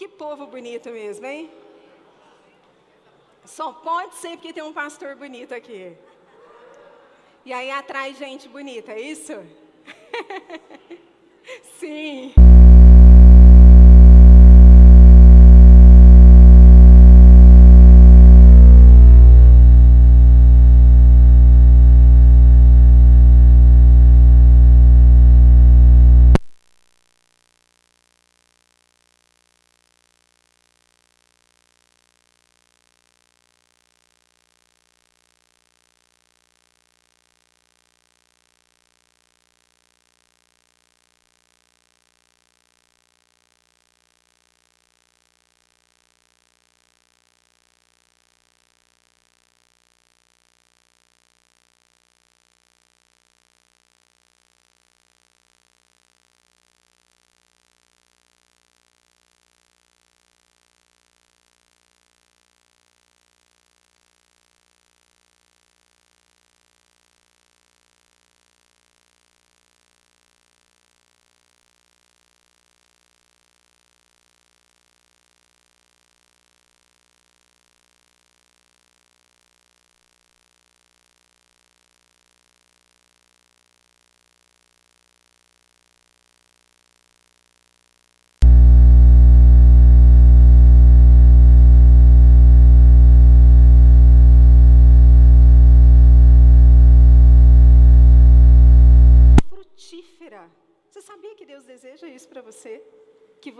Que povo bonito mesmo, hein? Só pode ser porque tem um pastor bonito aqui. E aí atrai gente bonita, é isso? Sim.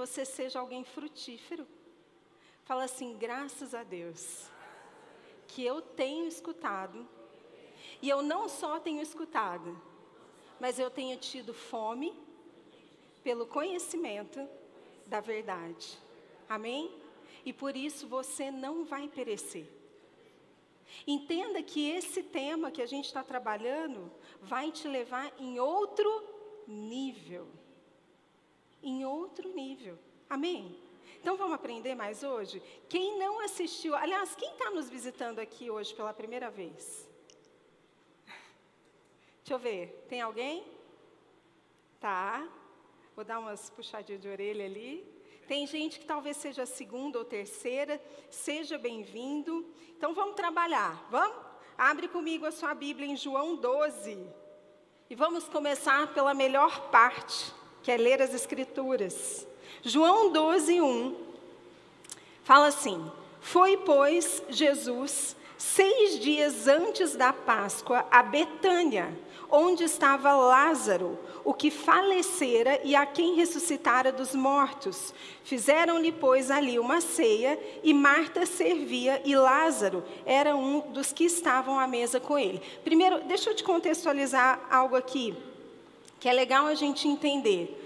Você seja alguém frutífero. Fala assim: graças a Deus, que eu tenho escutado, e eu não só tenho escutado, mas eu tenho tido fome pelo conhecimento da verdade. Amém? E por isso você não vai perecer. Entenda que esse tema que a gente está trabalhando vai te levar em outro nível em outro nível. Amém? Então vamos aprender mais hoje? Quem não assistiu, aliás, quem está nos visitando aqui hoje pela primeira vez? Deixa eu ver, tem alguém? Tá. Vou dar umas puxadinhas de orelha ali. Tem gente que talvez seja segunda ou terceira. Seja bem-vindo. Então vamos trabalhar. Vamos? Abre comigo a sua Bíblia em João 12. E vamos começar pela melhor parte que é ler as Escrituras. João 12, 1 fala assim: Foi, pois, Jesus, seis dias antes da Páscoa, a Betânia, onde estava Lázaro, o que falecera e a quem ressuscitara dos mortos. Fizeram-lhe, pois, ali uma ceia, e Marta servia, e Lázaro era um dos que estavam à mesa com ele. Primeiro, deixa eu te contextualizar algo aqui que é legal a gente entender.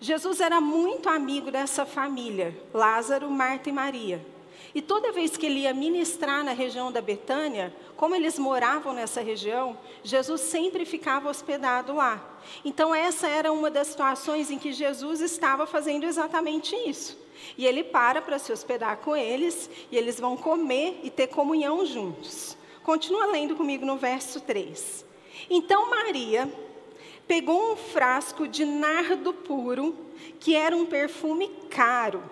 Jesus era muito amigo dessa família, Lázaro, Marta e Maria. E toda vez que ele ia ministrar na região da Betânia, como eles moravam nessa região, Jesus sempre ficava hospedado lá. Então, essa era uma das situações em que Jesus estava fazendo exatamente isso. E ele para para se hospedar com eles, e eles vão comer e ter comunhão juntos. Continua lendo comigo no verso 3. Então, Maria pegou um frasco de nardo puro, que era um perfume caro,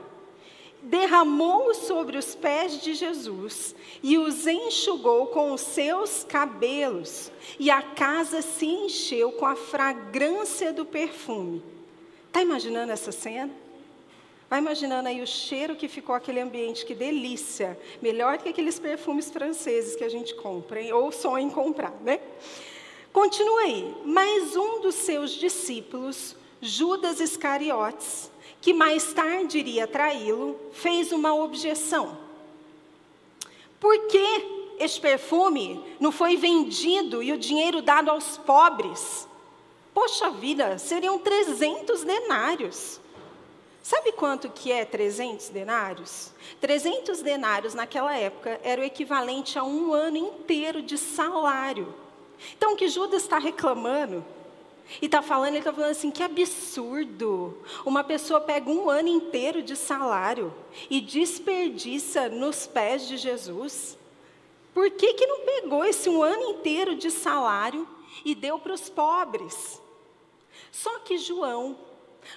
derramou-o sobre os pés de Jesus e os enxugou com os seus cabelos, e a casa se encheu com a fragrância do perfume. Está imaginando essa cena? Vai imaginando aí o cheiro que ficou aquele ambiente, que delícia. Melhor que aqueles perfumes franceses que a gente compra, hein? ou sonha em comprar, né? Continua aí. Mas um dos seus discípulos, Judas Iscariotes, que mais tarde iria traí-lo, fez uma objeção. Por que este perfume não foi vendido e o dinheiro dado aos pobres? Poxa vida, seriam 300 denários. Sabe quanto que é 300 denários? 300 denários naquela época era o equivalente a um ano inteiro de salário. Então, o que Judas está reclamando e está falando, ele está falando assim: que absurdo! Uma pessoa pega um ano inteiro de salário e desperdiça nos pés de Jesus. Por que, que não pegou esse um ano inteiro de salário e deu para os pobres? Só que João,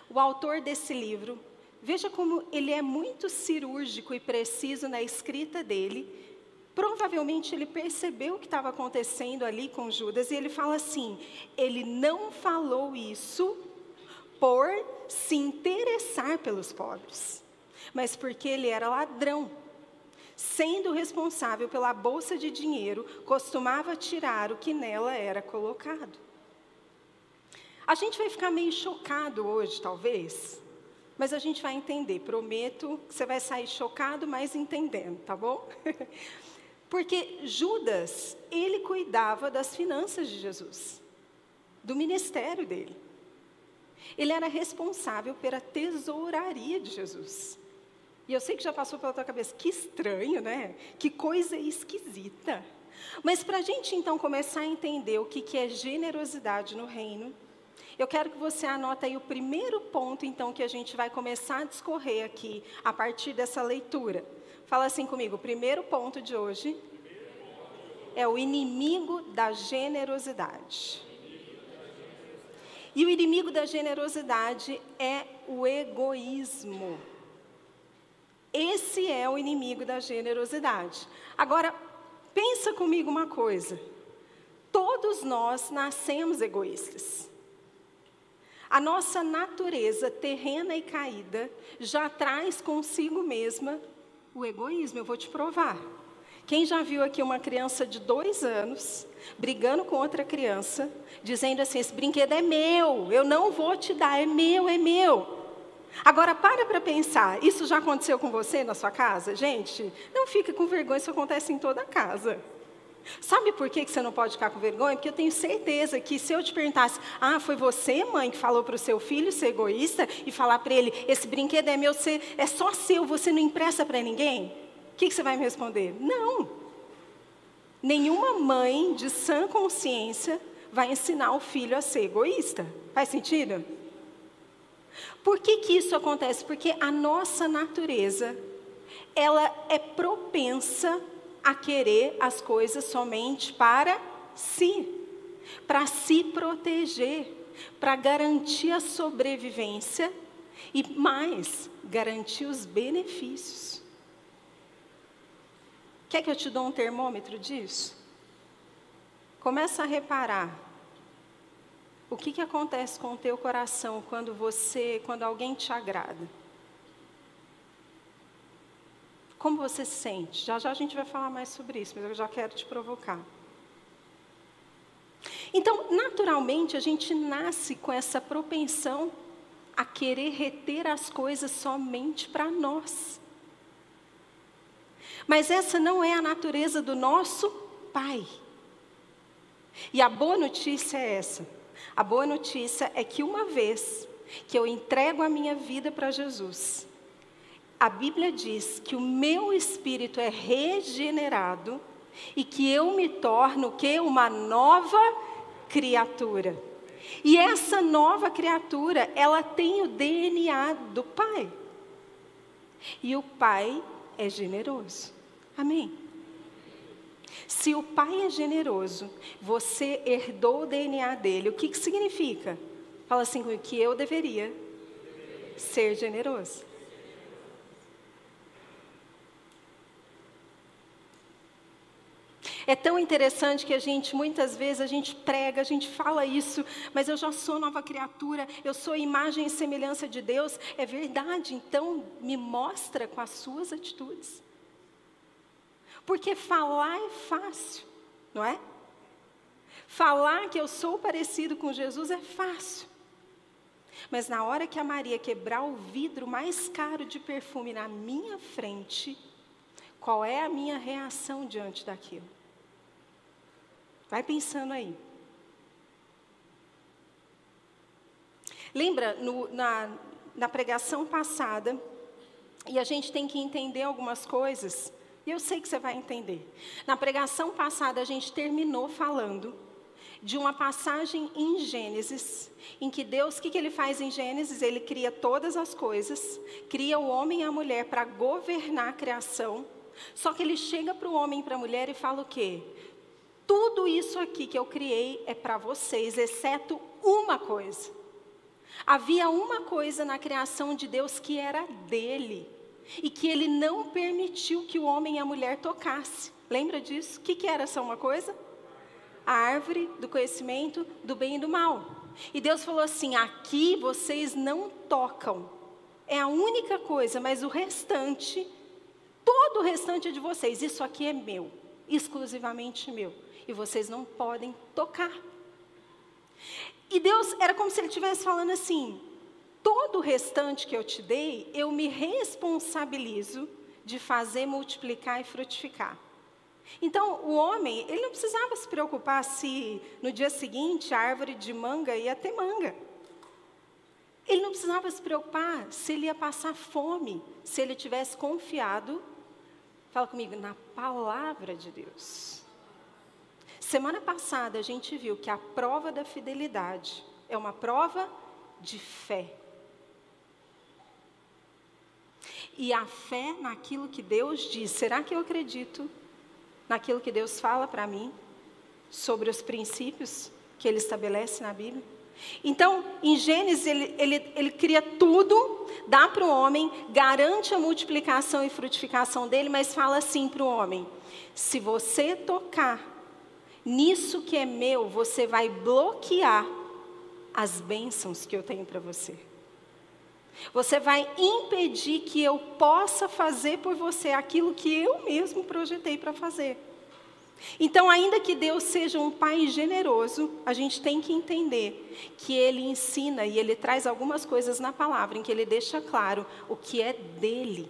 o autor desse livro, Veja como ele é muito cirúrgico e preciso na escrita dele. Provavelmente ele percebeu o que estava acontecendo ali com Judas e ele fala assim: ele não falou isso por se interessar pelos pobres, mas porque ele era ladrão. Sendo responsável pela bolsa de dinheiro, costumava tirar o que nela era colocado. A gente vai ficar meio chocado hoje, talvez, mas a gente vai entender. Prometo que você vai sair chocado, mas entendendo, tá bom? Porque Judas, ele cuidava das finanças de Jesus, do ministério dele. Ele era responsável pela tesouraria de Jesus. E eu sei que já passou pela tua cabeça, que estranho, né? Que coisa esquisita. Mas para a gente então começar a entender o que, que é generosidade no reino, eu quero que você anote aí o primeiro ponto então que a gente vai começar a discorrer aqui a partir dessa leitura. Fala assim comigo, o primeiro ponto de hoje é o inimigo da generosidade. E o inimigo da generosidade é o egoísmo. Esse é o inimigo da generosidade. Agora, pensa comigo uma coisa. Todos nós nascemos egoístas. A nossa natureza terrena e caída já traz consigo mesma o egoísmo. Eu vou te provar. Quem já viu aqui uma criança de dois anos brigando com outra criança, dizendo assim: esse brinquedo é meu, eu não vou te dar, é meu, é meu. Agora para para pensar, isso já aconteceu com você na sua casa? Gente, não fica com vergonha, isso acontece em toda casa. Sabe por que você não pode ficar com vergonha? Porque eu tenho certeza que se eu te perguntasse, ah, foi você, mãe, que falou para o seu filho ser egoísta e falar para ele, esse brinquedo é meu, é só seu, você não empresta para ninguém? O que, que você vai me responder? Não. Nenhuma mãe de sã consciência vai ensinar o filho a ser egoísta. Faz sentido? Por que, que isso acontece? Porque a nossa natureza, ela é propensa a querer as coisas somente para si, para se proteger, para garantir a sobrevivência e mais, garantir os benefícios. Quer que eu te dou um termômetro disso? Começa a reparar o que, que acontece com o teu coração quando você, quando alguém te agrada. Como você se sente? Já já a gente vai falar mais sobre isso, mas eu já quero te provocar. Então, naturalmente, a gente nasce com essa propensão a querer reter as coisas somente para nós. Mas essa não é a natureza do nosso Pai. E a boa notícia é essa. A boa notícia é que uma vez que eu entrego a minha vida para Jesus, a Bíblia diz que o meu espírito é regenerado e que eu me torno que uma nova criatura. E essa nova criatura, ela tem o DNA do Pai. E o Pai é generoso. Amém? Se o pai é generoso, você herdou o DNA dele, o que, que significa? Fala assim comigo, que eu deveria ser generoso. É tão interessante que a gente, muitas vezes, a gente prega, a gente fala isso, mas eu já sou nova criatura, eu sou imagem e semelhança de Deus. É verdade, então me mostra com as suas atitudes. Porque falar é fácil, não é? Falar que eu sou parecido com Jesus é fácil. Mas na hora que a Maria quebrar o vidro mais caro de perfume na minha frente, qual é a minha reação diante daquilo? Vai pensando aí. Lembra, no, na, na pregação passada, e a gente tem que entender algumas coisas e eu sei que você vai entender. Na pregação passada, a gente terminou falando de uma passagem em Gênesis, em que Deus, o que, que ele faz em Gênesis? Ele cria todas as coisas, cria o homem e a mulher para governar a criação. Só que ele chega para o homem e para a mulher e fala o quê? Tudo isso aqui que eu criei é para vocês, exceto uma coisa. Havia uma coisa na criação de Deus que era dele e que ele não permitiu que o homem e a mulher tocasse. Lembra disso? O que, que era essa uma coisa? A árvore do conhecimento do bem e do mal. E Deus falou assim: aqui vocês não tocam. É a única coisa, mas o restante, todo o restante é de vocês. Isso aqui é meu, exclusivamente meu. E vocês não podem tocar. E Deus era como se ele estivesse falando assim: todo o restante que eu te dei, eu me responsabilizo de fazer multiplicar e frutificar. Então, o homem, ele não precisava se preocupar se no dia seguinte a árvore de manga ia ter manga. Ele não precisava se preocupar se ele ia passar fome, se ele tivesse confiado, fala comigo, na palavra de Deus. Semana passada a gente viu que a prova da fidelidade é uma prova de fé. E a fé naquilo que Deus diz, será que eu acredito naquilo que Deus fala para mim sobre os princípios que Ele estabelece na Bíblia? Então, em Gênesis, ele, ele, ele cria tudo, dá para o homem, garante a multiplicação e frutificação dele, mas fala assim para o homem: se você tocar nisso que é meu, você vai bloquear as bênçãos que eu tenho para você. Você vai impedir que eu possa fazer por você aquilo que eu mesmo projetei para fazer. Então, ainda que Deus seja um pai generoso, a gente tem que entender que ele ensina e ele traz algumas coisas na palavra em que ele deixa claro o que é dele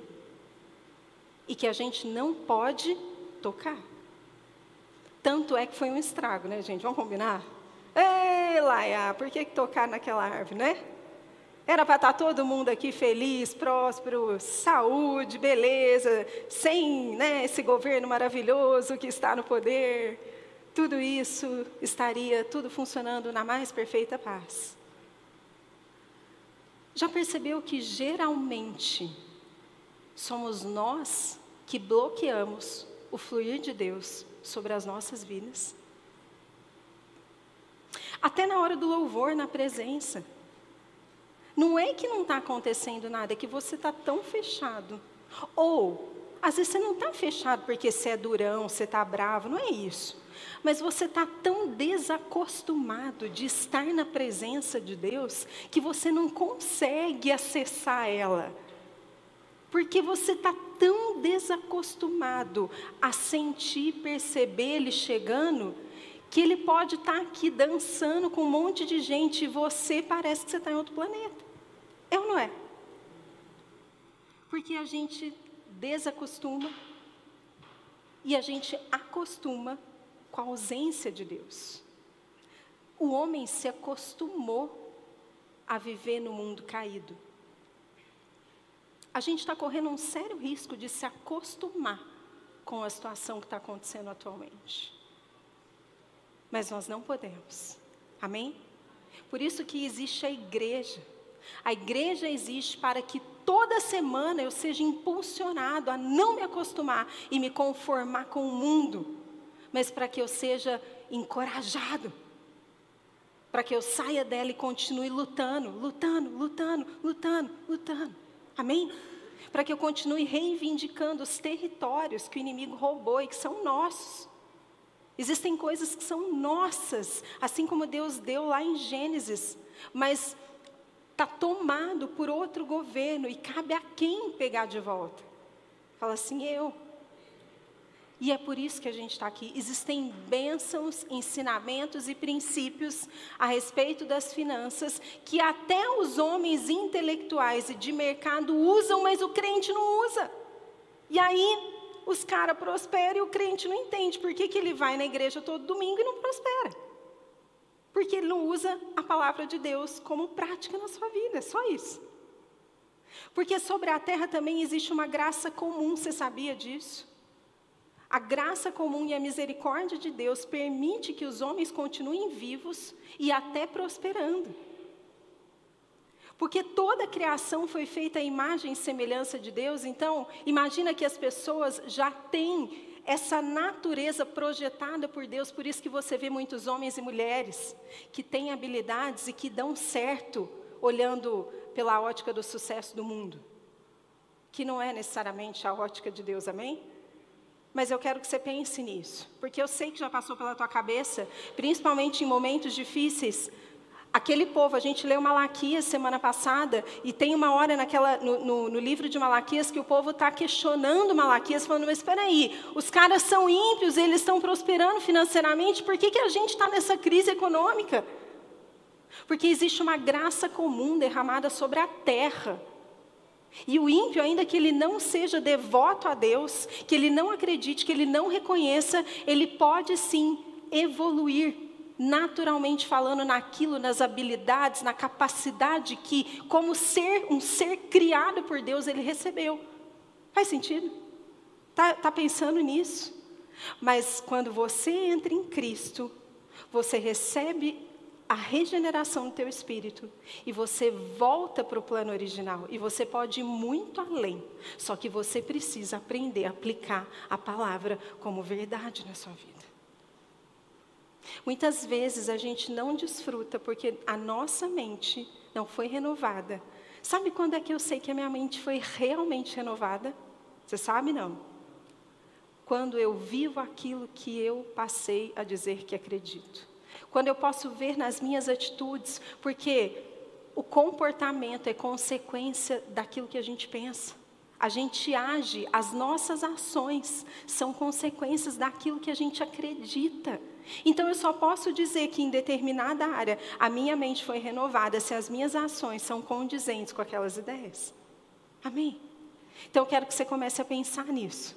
e que a gente não pode tocar. Tanto é que foi um estrago, né, gente? Vamos combinar? Ei, Laia, por que tocar naquela árvore, né? Era para estar tá todo mundo aqui feliz, próspero, saúde, beleza, sem né, esse governo maravilhoso que está no poder. Tudo isso estaria tudo funcionando na mais perfeita paz. Já percebeu que geralmente somos nós que bloqueamos o fluir de Deus sobre as nossas vidas? Até na hora do louvor, na presença. Não é que não está acontecendo nada, é que você está tão fechado. Ou, às vezes você não está fechado porque você é durão, você está bravo, não é isso. Mas você está tão desacostumado de estar na presença de Deus que você não consegue acessar ela. Porque você está tão desacostumado a sentir, perceber Ele chegando, que Ele pode estar tá aqui dançando com um monte de gente e você parece que você está em outro planeta. É ou não é? Porque a gente desacostuma e a gente acostuma com a ausência de Deus. O homem se acostumou a viver no mundo caído. A gente está correndo um sério risco de se acostumar com a situação que está acontecendo atualmente. Mas nós não podemos. Amém? Por isso que existe a igreja. A igreja existe para que toda semana eu seja impulsionado a não me acostumar e me conformar com o mundo, mas para que eu seja encorajado, para que eu saia dela e continue lutando, lutando, lutando, lutando, lutando. Amém? Para que eu continue reivindicando os territórios que o inimigo roubou e que são nossos. Existem coisas que são nossas, assim como Deus deu lá em Gênesis, mas está tomado por outro governo e cabe a quem pegar de volta? Fala assim, eu. E é por isso que a gente está aqui. Existem bênçãos, ensinamentos e princípios a respeito das finanças que até os homens intelectuais e de mercado usam, mas o crente não usa. E aí os caras prosperam e o crente não entende por que, que ele vai na igreja todo domingo e não prospera. Porque ele não usa a palavra de Deus como prática na sua vida, só isso. Porque sobre a terra também existe uma graça comum, você sabia disso? A graça comum e a misericórdia de Deus permite que os homens continuem vivos e até prosperando. Porque toda a criação foi feita à imagem e semelhança de Deus, então imagina que as pessoas já têm essa natureza projetada por Deus, por isso que você vê muitos homens e mulheres que têm habilidades e que dão certo olhando pela ótica do sucesso do mundo, que não é necessariamente a ótica de Deus, amém? Mas eu quero que você pense nisso, porque eu sei que já passou pela tua cabeça, principalmente em momentos difíceis, Aquele povo, a gente leu Malaquias semana passada, e tem uma hora naquela, no, no, no livro de Malaquias que o povo está questionando Malaquias, falando: Mas espera aí, os caras são ímpios, eles estão prosperando financeiramente, por que, que a gente está nessa crise econômica? Porque existe uma graça comum derramada sobre a terra. E o ímpio, ainda que ele não seja devoto a Deus, que ele não acredite, que ele não reconheça, ele pode sim evoluir naturalmente falando naquilo, nas habilidades, na capacidade que, como ser, um ser criado por Deus, ele recebeu. Faz sentido? Está tá pensando nisso? Mas quando você entra em Cristo, você recebe a regeneração do teu espírito e você volta para o plano original e você pode ir muito além. Só que você precisa aprender a aplicar a palavra como verdade na sua vida. Muitas vezes a gente não desfruta porque a nossa mente não foi renovada. Sabe quando é que eu sei que a minha mente foi realmente renovada? Você sabe não? Quando eu vivo aquilo que eu passei a dizer que acredito. Quando eu posso ver nas minhas atitudes, porque o comportamento é consequência daquilo que a gente pensa. A gente age, as nossas ações são consequências daquilo que a gente acredita. Então eu só posso dizer que em determinada área a minha mente foi renovada se as minhas ações são condizentes com aquelas ideias. Amém? Então eu quero que você comece a pensar nisso.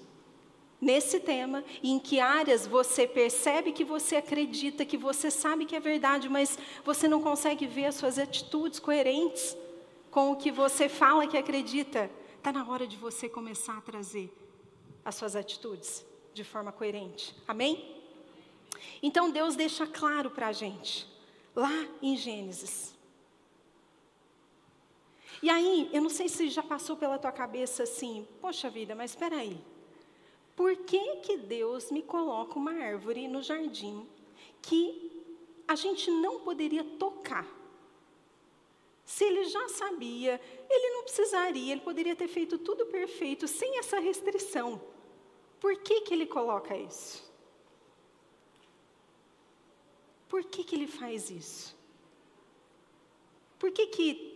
Nesse tema, e em que áreas você percebe que você acredita, que você sabe que é verdade, mas você não consegue ver as suas atitudes coerentes com o que você fala que acredita. Está na hora de você começar a trazer as suas atitudes de forma coerente. Amém? Então Deus deixa claro para a gente, lá em Gênesis. E aí, eu não sei se já passou pela tua cabeça assim, poxa vida, mas espera aí. Por que que Deus me coloca uma árvore no jardim que a gente não poderia tocar? Se ele já sabia, ele não precisaria, ele poderia ter feito tudo perfeito, sem essa restrição. Por que, que ele coloca isso? Por que, que ele faz isso? Por que, que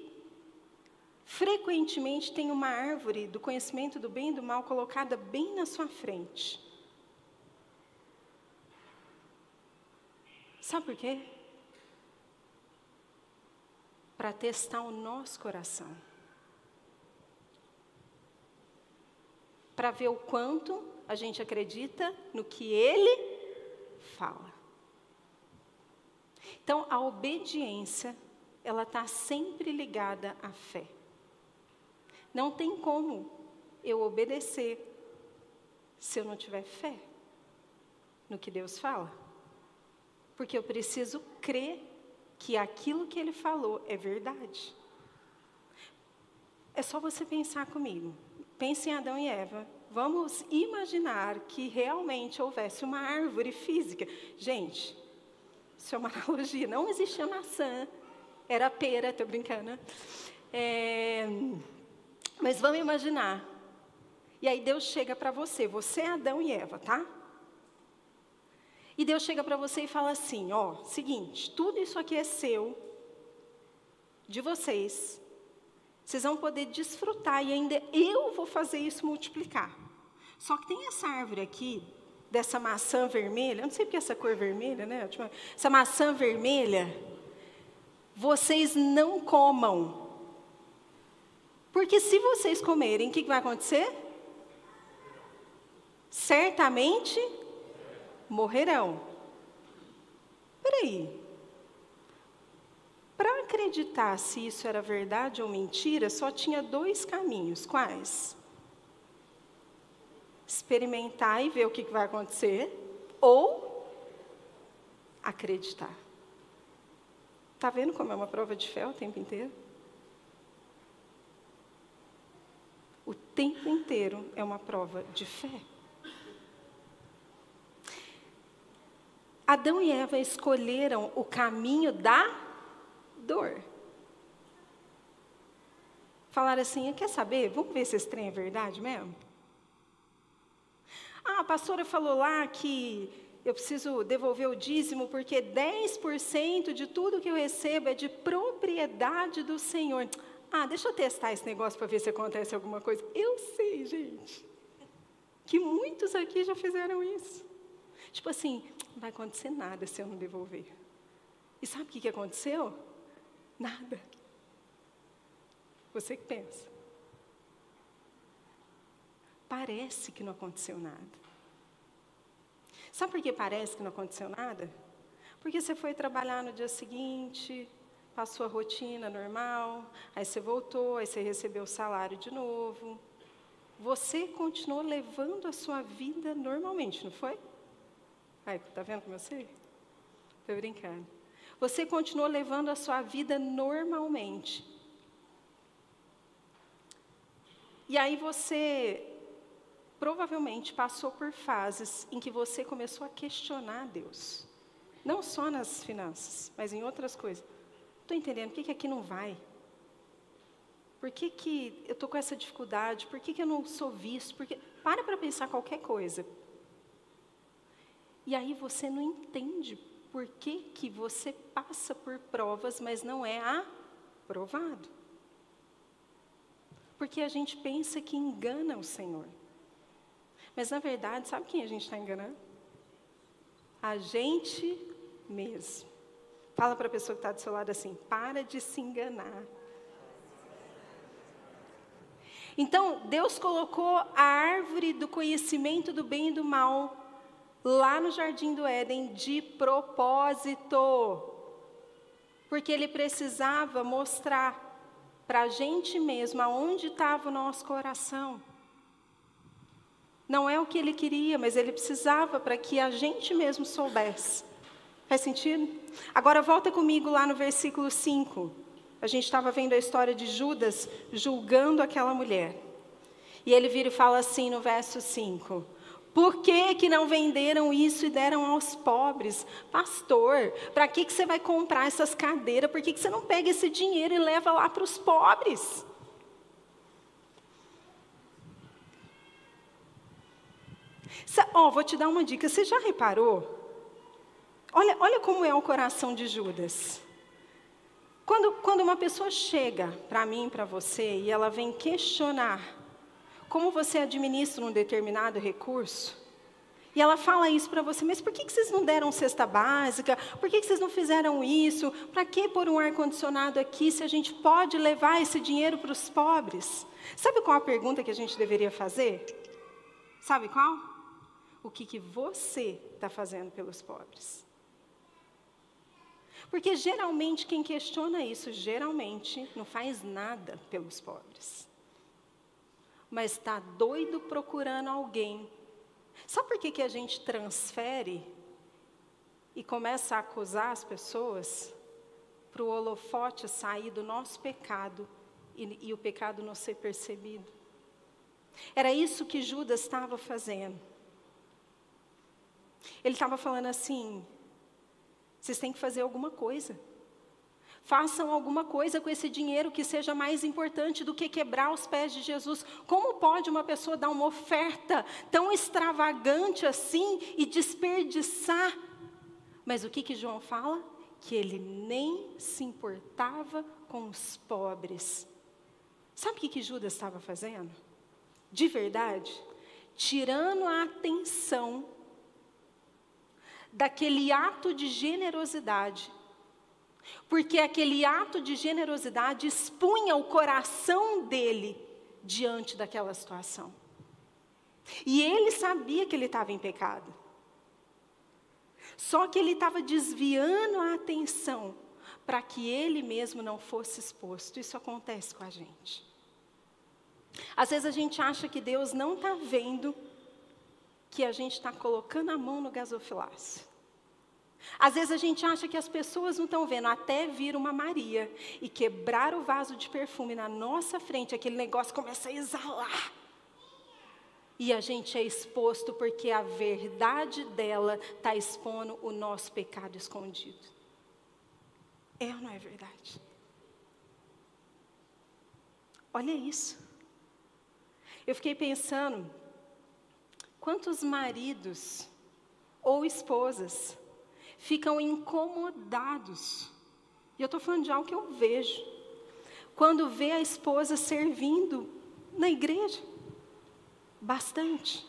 frequentemente tem uma árvore do conhecimento do bem e do mal colocada bem na sua frente? Sabe por quê? Para testar o nosso coração. Para ver o quanto a gente acredita no que ele fala. Então, a obediência, ela está sempre ligada à fé. Não tem como eu obedecer se eu não tiver fé no que Deus fala. Porque eu preciso crer que aquilo que Ele falou é verdade. É só você pensar comigo. Pense em Adão e Eva. Vamos imaginar que realmente houvesse uma árvore física. Gente, isso é uma analogia. Não existia maçã, era pera, estou brincando. É, mas vamos imaginar. E aí Deus chega para você, você é Adão e Eva, tá? E Deus chega para você e fala assim: ó, seguinte, tudo isso aqui é seu, de vocês. Vocês vão poder desfrutar e ainda eu vou fazer isso multiplicar. Só que tem essa árvore aqui, dessa maçã vermelha, eu não sei porque essa cor vermelha, né? Essa maçã vermelha, vocês não comam. Porque se vocês comerem, o que vai acontecer? Certamente morrerão. Peraí. Para acreditar se isso era verdade ou mentira, só tinha dois caminhos. Quais? experimentar e ver o que vai acontecer, ou acreditar. Está vendo como é uma prova de fé o tempo inteiro? Tempo inteiro é uma prova de fé. Adão e Eva escolheram o caminho da dor. Falaram assim: quer saber? Vamos ver se esse trem é verdade mesmo? Ah, a pastora falou lá que eu preciso devolver o dízimo porque 10% de tudo que eu recebo é de propriedade do Senhor. Ah, deixa eu testar esse negócio para ver se acontece alguma coisa. Eu sei, gente, que muitos aqui já fizeram isso. Tipo assim, não vai acontecer nada se eu não devolver. E sabe o que, que aconteceu? Nada. Você que pensa. Parece que não aconteceu nada. Sabe por que parece que não aconteceu nada? Porque você foi trabalhar no dia seguinte, passou a rotina normal, aí você voltou, aí você recebeu o salário de novo. Você continuou levando a sua vida normalmente, não foi? Ai, tá vendo como eu sei? Estou brincando. Você continuou levando a sua vida normalmente. E aí você provavelmente passou por fases em que você começou a questionar Deus. Não só nas finanças, mas em outras coisas. Estou entendendo, por que, que aqui não vai? Por que, que eu estou com essa dificuldade? Por que, que eu não sou visto? Porque... Para para pensar qualquer coisa. E aí você não entende por que, que você passa por provas, mas não é aprovado. Porque a gente pensa que engana o Senhor. Mas na verdade, sabe quem a gente está enganando? A gente mesmo. Fala para a pessoa que está do seu lado assim: para de se enganar. Então, Deus colocou a árvore do conhecimento do bem e do mal lá no jardim do Éden de propósito. Porque Ele precisava mostrar para a gente mesmo aonde estava o nosso coração. Não é o que ele queria, mas ele precisava para que a gente mesmo soubesse. Faz sentido? Agora volta comigo lá no versículo 5. A gente estava vendo a história de Judas julgando aquela mulher. E ele vira e fala assim no verso 5: por que, que não venderam isso e deram aos pobres? Pastor, para que, que você vai comprar essas cadeiras? Por que, que você não pega esse dinheiro e leva lá para os pobres? Ó, oh, vou te dar uma dica. Você já reparou? Olha, olha como é o coração de Judas. Quando, quando uma pessoa chega para mim, para você, e ela vem questionar como você administra um determinado recurso. E ela fala isso para você, mas por que, que vocês não deram cesta básica? Por que, que vocês não fizeram isso? Para que pôr um ar-condicionado aqui se a gente pode levar esse dinheiro para os pobres? Sabe qual a pergunta que a gente deveria fazer? Sabe qual? O que, que você está fazendo pelos pobres? Porque geralmente quem questiona isso, geralmente não faz nada pelos pobres mas está doido procurando alguém. Sabe por que, que a gente transfere e começa a acusar as pessoas? Para o holofote sair do nosso pecado e, e o pecado não ser percebido. Era isso que Judas estava fazendo. Ele estava falando assim: vocês têm que fazer alguma coisa. Façam alguma coisa com esse dinheiro que seja mais importante do que quebrar os pés de Jesus. Como pode uma pessoa dar uma oferta tão extravagante assim e desperdiçar? Mas o que, que João fala? Que ele nem se importava com os pobres. Sabe o que, que Judas estava fazendo? De verdade, tirando a atenção daquele ato de generosidade porque aquele ato de generosidade expunha o coração dele diante daquela situação. E ele sabia que ele estava em pecado. Só que ele estava desviando a atenção para que ele mesmo não fosse exposto. Isso acontece com a gente. Às vezes a gente acha que Deus não está vendo que a gente está colocando a mão no gasofilácio. Às vezes a gente acha que as pessoas não estão vendo, até vir uma Maria e quebrar o vaso de perfume na nossa frente, aquele negócio começa a exalar. E a gente é exposto porque a verdade dela está expondo o nosso pecado escondido. É ou não é verdade? Olha isso. Eu fiquei pensando, quantos maridos ou esposas ficam incomodados, e eu estou falando de algo que eu vejo, quando vê a esposa servindo na igreja, bastante.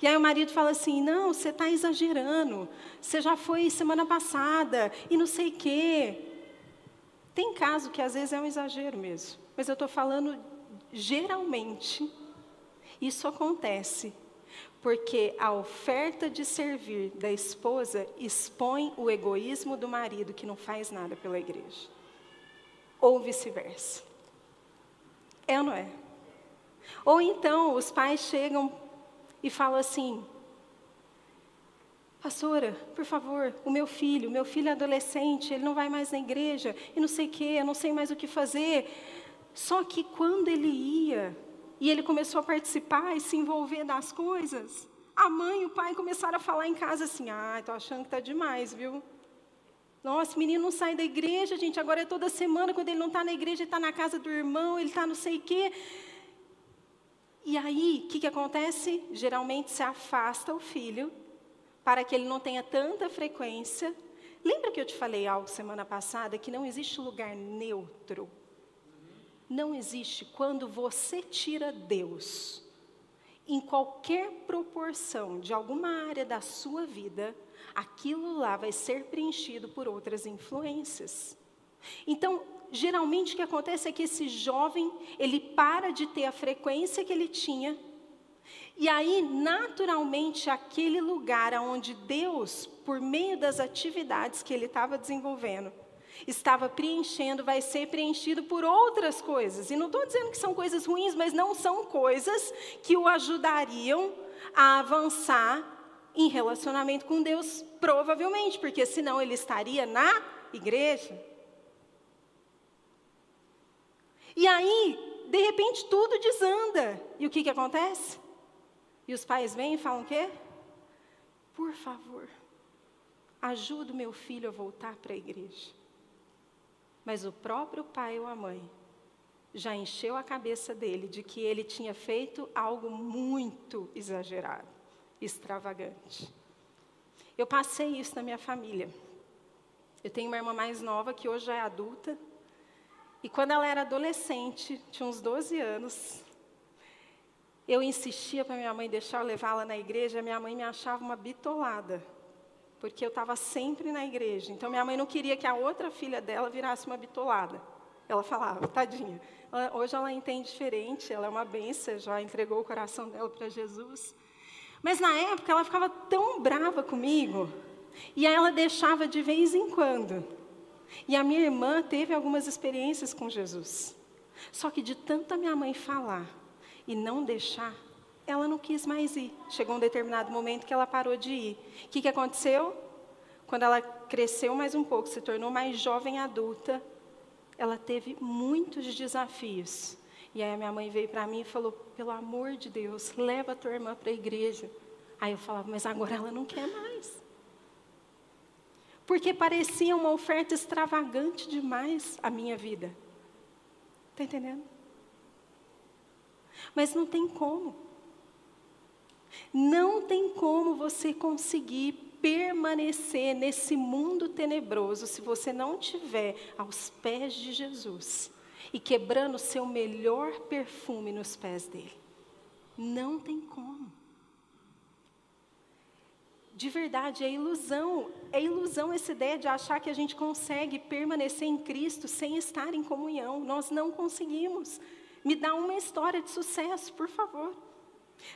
E aí o marido fala assim: não, você está exagerando, você já foi semana passada, e não sei o quê. Tem caso que às vezes é um exagero mesmo, mas eu estou falando geralmente, isso acontece porque a oferta de servir da esposa expõe o egoísmo do marido que não faz nada pela igreja. Ou vice-versa. É ou não é? Ou então os pais chegam e falam assim: Pastora, por favor, o meu filho, meu filho é adolescente, ele não vai mais na igreja, e não sei o quê, eu não sei mais o que fazer. Só que quando ele ia, e ele começou a participar e se envolver das coisas, a mãe e o pai começaram a falar em casa assim: ah, estou achando que está demais, viu? Nossa, o menino não sai da igreja, gente, agora é toda semana, quando ele não está na igreja, ele está na casa do irmão, ele está não sei o quê. E aí, o que, que acontece? Geralmente se afasta o filho, para que ele não tenha tanta frequência. Lembra que eu te falei algo semana passada, que não existe lugar neutro não existe quando você tira Deus em qualquer proporção de alguma área da sua vida, aquilo lá vai ser preenchido por outras influências. Então, geralmente o que acontece é que esse jovem, ele para de ter a frequência que ele tinha, e aí, naturalmente, aquele lugar onde Deus, por meio das atividades que ele estava desenvolvendo, estava preenchendo vai ser preenchido por outras coisas. E não estou dizendo que são coisas ruins, mas não são coisas que o ajudariam a avançar em relacionamento com Deus, provavelmente, porque senão ele estaria na igreja. E aí, de repente, tudo desanda. E o que, que acontece? E os pais vêm e falam o quê? Por favor, ajuda o meu filho a voltar para a igreja. Mas o próprio pai ou a mãe já encheu a cabeça dele de que ele tinha feito algo muito exagerado, extravagante. Eu passei isso na minha família. Eu tenho uma irmã mais nova que hoje já é adulta. E quando ela era adolescente, tinha uns 12 anos, eu insistia para minha mãe deixar eu levá-la na igreja, minha mãe me achava uma bitolada porque eu estava sempre na igreja. Então, minha mãe não queria que a outra filha dela virasse uma bitolada. Ela falava, tadinha. Ela, hoje ela entende diferente, ela é uma benção, já entregou o coração dela para Jesus. Mas na época ela ficava tão brava comigo, e aí ela deixava de vez em quando. E a minha irmã teve algumas experiências com Jesus. Só que de tanta minha mãe falar e não deixar, ela não quis mais ir. Chegou um determinado momento que ela parou de ir. O que, que aconteceu? Quando ela cresceu mais um pouco, se tornou mais jovem adulta, ela teve muitos desafios. E aí a minha mãe veio para mim e falou: pelo amor de Deus, leva a tua irmã para a igreja. Aí eu falava: mas agora ela não quer mais. Porque parecia uma oferta extravagante demais a minha vida. Está entendendo? Mas não tem como. Não tem como você conseguir permanecer nesse mundo tenebroso se você não tiver aos pés de Jesus e quebrando o seu melhor perfume nos pés dele. Não tem como. De verdade, é ilusão. É ilusão essa ideia de achar que a gente consegue permanecer em Cristo sem estar em comunhão. Nós não conseguimos. Me dá uma história de sucesso, por favor.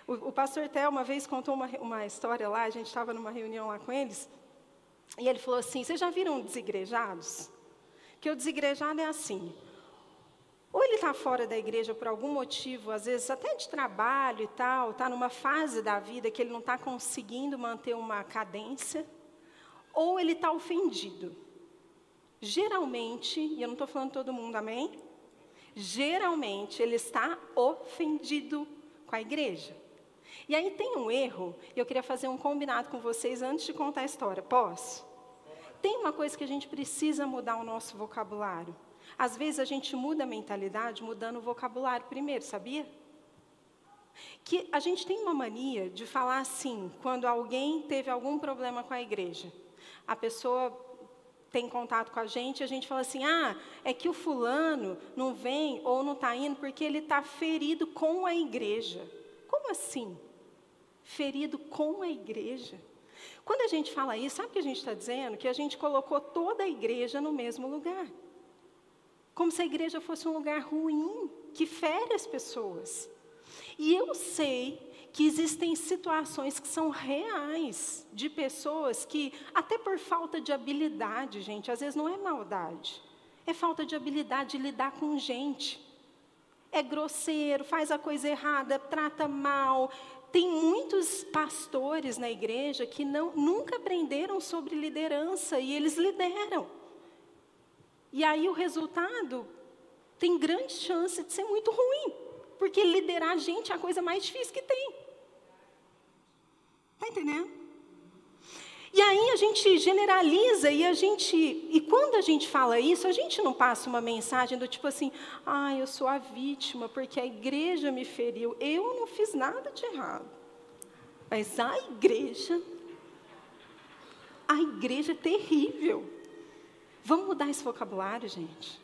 O, o pastor Theo uma vez contou uma, uma história lá, a gente estava numa reunião lá com eles, e ele falou assim: Vocês já viram desigrejados? Que o desigrejado é assim. Ou ele está fora da igreja por algum motivo, às vezes até de trabalho e tal, está numa fase da vida que ele não está conseguindo manter uma cadência, ou ele está ofendido. Geralmente, e eu não estou falando todo mundo, amém? Geralmente ele está ofendido com a igreja. E aí tem um erro, e eu queria fazer um combinado com vocês antes de contar a história. Posso? Tem uma coisa que a gente precisa mudar o nosso vocabulário. Às vezes a gente muda a mentalidade mudando o vocabulário primeiro, sabia? Que a gente tem uma mania de falar assim, quando alguém teve algum problema com a igreja. A pessoa tem contato com a gente, a gente fala assim: ah, é que o fulano não vem ou não está indo porque ele está ferido com a igreja. Como assim? Ferido com a igreja? Quando a gente fala isso, sabe o que a gente está dizendo? Que a gente colocou toda a igreja no mesmo lugar. Como se a igreja fosse um lugar ruim, que fere as pessoas. E eu sei que existem situações que são reais, de pessoas que, até por falta de habilidade, gente, às vezes não é maldade, é falta de habilidade de lidar com gente. É grosseiro, faz a coisa errada, trata mal. Tem muitos pastores na igreja que não, nunca aprenderam sobre liderança e eles lideram. E aí o resultado tem grande chance de ser muito ruim, porque liderar a gente é a coisa mais difícil que tem. Está entendendo? E aí a gente generaliza e a gente, e quando a gente fala isso, a gente não passa uma mensagem do tipo assim, ah, eu sou a vítima porque a igreja me feriu. Eu não fiz nada de errado. Mas a igreja, a igreja é terrível. Vamos mudar esse vocabulário, gente.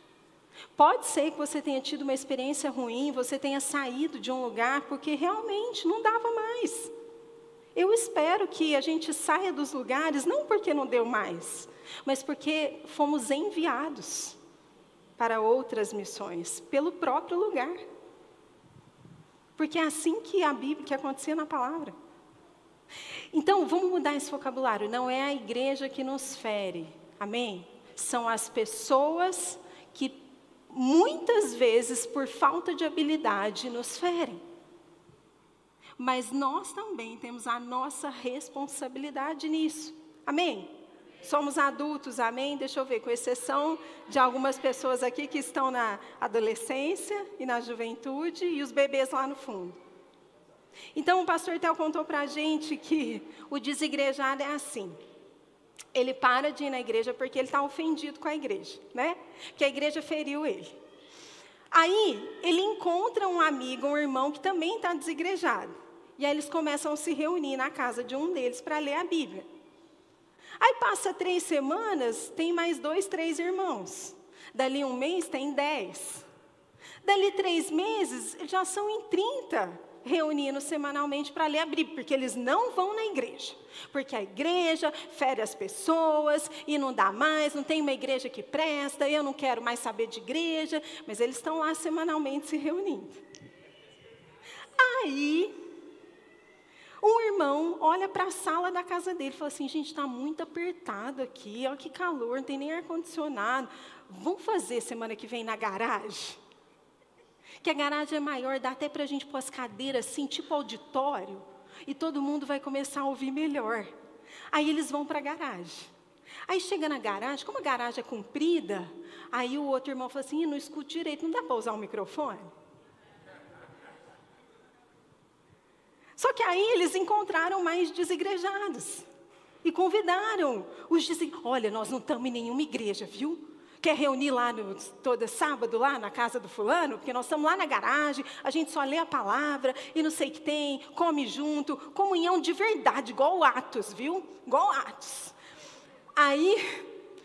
Pode ser que você tenha tido uma experiência ruim, você tenha saído de um lugar porque realmente não dava mais. Eu espero que a gente saia dos lugares, não porque não deu mais, mas porque fomos enviados para outras missões, pelo próprio lugar. Porque é assim que a Bíblia, que acontecia na palavra. Então, vamos mudar esse vocabulário. Não é a igreja que nos fere, amém? São as pessoas que muitas vezes, por falta de habilidade, nos ferem mas nós também temos a nossa responsabilidade nisso. Amém? Somos adultos, amém? Deixa eu ver, com exceção de algumas pessoas aqui que estão na adolescência e na juventude e os bebês lá no fundo. Então, o pastor Tel contou para a gente que o desigrejado é assim. Ele para de ir na igreja porque ele está ofendido com a igreja, né? Porque a igreja feriu ele. Aí, ele encontra um amigo, um irmão que também está desigrejado. E aí eles começam a se reunir na casa de um deles para ler a Bíblia. Aí passa três semanas, tem mais dois, três irmãos. Dali um mês tem dez. Dali três meses, já são em trinta reunindo semanalmente para ler a Bíblia, porque eles não vão na igreja. Porque a igreja fere as pessoas e não dá mais, não tem uma igreja que presta, eu não quero mais saber de igreja, mas eles estão lá semanalmente se reunindo. Aí, um irmão olha para a sala da casa dele e fala assim: gente, está muito apertado aqui, olha que calor, não tem nem ar-condicionado. Vamos fazer semana que vem na garagem? Que a garagem é maior, dá até para a gente pôr as cadeiras assim, tipo auditório, e todo mundo vai começar a ouvir melhor. Aí eles vão para a garagem. Aí chega na garagem, como a garagem é comprida, aí o outro irmão fala assim: não escuto direito, não dá para usar o microfone? Só que aí eles encontraram mais desigrejados e convidaram os desigrejados. Olha, nós não estamos em nenhuma igreja, viu? Quer reunir lá no, todo sábado, lá na casa do fulano? Porque nós estamos lá na garagem, a gente só lê a palavra e não sei o que tem, come junto, comunhão de verdade, igual Atos, viu? Igual Atos. Aí,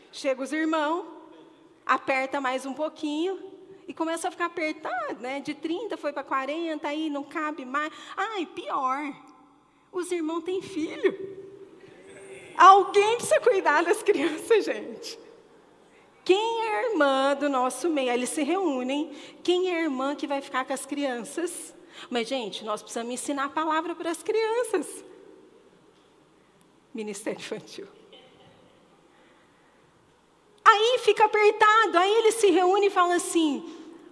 chega os irmãos, aperta mais um pouquinho, e começa a ficar apertado, né? De 30 foi para 40, aí não cabe mais. Ai, pior. Os irmãos têm filho. Alguém precisa cuidar das crianças, gente. Quem é irmã do nosso meio? Eles se reúnem. Quem é irmã que vai ficar com as crianças? Mas, gente, nós precisamos ensinar a palavra para as crianças. Ministério infantil. Aí fica apertado, aí ele se reúne e fala assim: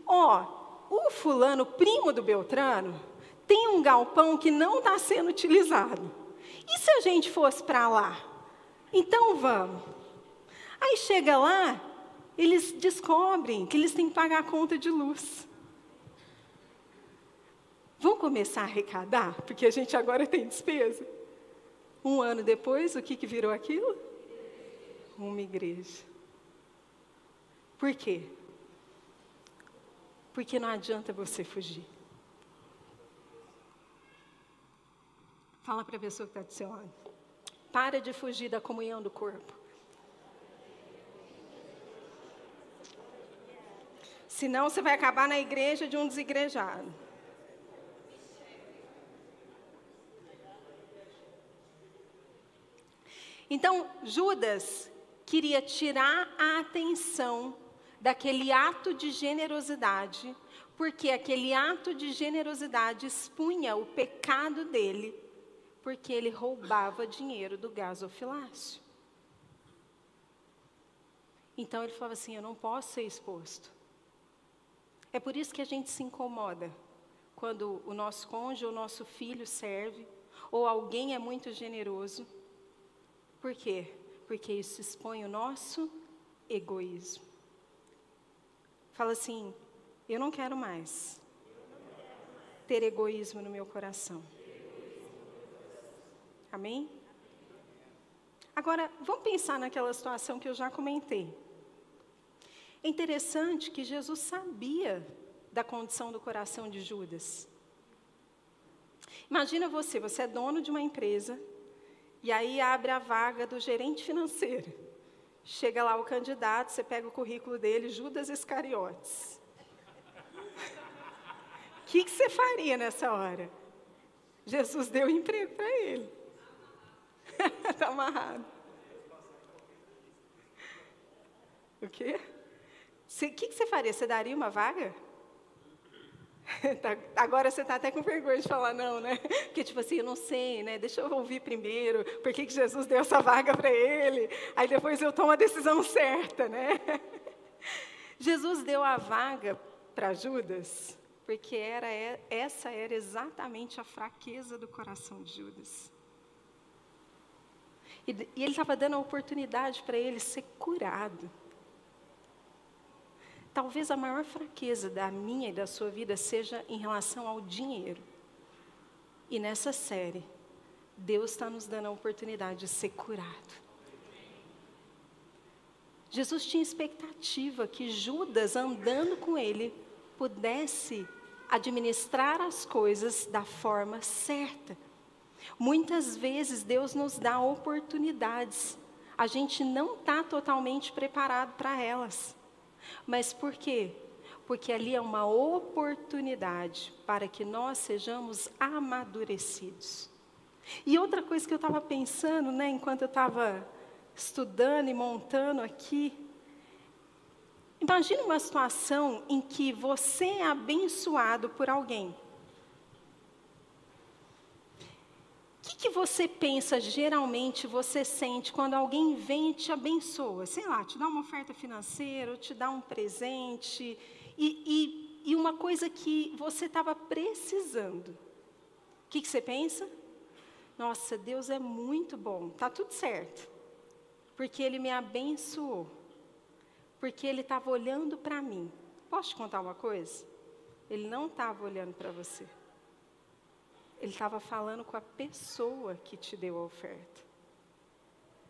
ó, oh, o fulano, primo do Beltrano, tem um galpão que não está sendo utilizado. E se a gente fosse para lá? Então vamos. Aí chega lá, eles descobrem que eles têm que pagar a conta de luz. Vamos começar a arrecadar, porque a gente agora tem despesa. Um ano depois, o que, que virou aquilo? Uma igreja. Por quê? Porque não adianta você fugir. Fala para a pessoa que está do seu lado. Para de fugir da comunhão do corpo. Senão você vai acabar na igreja de um desigrejado. Então, Judas queria tirar a atenção daquele ato de generosidade, porque aquele ato de generosidade expunha o pecado dele, porque ele roubava dinheiro do gasofilácio. Então ele falava assim: Eu não posso ser exposto. É por isso que a gente se incomoda quando o nosso cônjuge ou o nosso filho serve, ou alguém é muito generoso. Por quê? Porque isso expõe o nosso egoísmo. Fala assim: eu não quero mais ter egoísmo no meu coração. Amém? Agora, vamos pensar naquela situação que eu já comentei. É interessante que Jesus sabia da condição do coração de Judas. Imagina você, você é dono de uma empresa e aí abre a vaga do gerente financeiro. Chega lá o candidato, você pega o currículo dele, Judas Iscariotes. O que, que você faria nessa hora? Jesus deu emprego para ele. Está amarrado. O quê? O que, que você faria? Você daria uma vaga? Tá, agora você está até com vergonha de falar não, né? Porque, tipo assim, eu não sei, né? Deixa eu ouvir primeiro por que, que Jesus deu essa vaga para ele. Aí depois eu tomo a decisão certa, né? Jesus deu a vaga para Judas porque era, é, essa era exatamente a fraqueza do coração de Judas. E, e ele estava dando a oportunidade para ele ser curado. Talvez a maior fraqueza da minha e da sua vida seja em relação ao dinheiro. E nessa série, Deus está nos dando a oportunidade de ser curado. Jesus tinha expectativa que Judas, andando com ele, pudesse administrar as coisas da forma certa. Muitas vezes Deus nos dá oportunidades, a gente não está totalmente preparado para elas. Mas por quê? Porque ali é uma oportunidade para que nós sejamos amadurecidos. E outra coisa que eu estava pensando, né, enquanto eu estava estudando e montando aqui, imagine uma situação em que você é abençoado por alguém. O que, que, você pensa, geralmente, você sente quando alguém vem e te abençoa? Sei lá, te dá uma oferta financeira, ou te dá um presente, e, e, e uma coisa que você estava precisando. O que, que você pensa? Nossa, Deus é muito bom, está tudo certo, porque Ele me abençoou, porque Ele estava olhando para mim. Posso te contar uma coisa? Ele não estava olhando para você. Ele estava falando com a pessoa que te deu a oferta.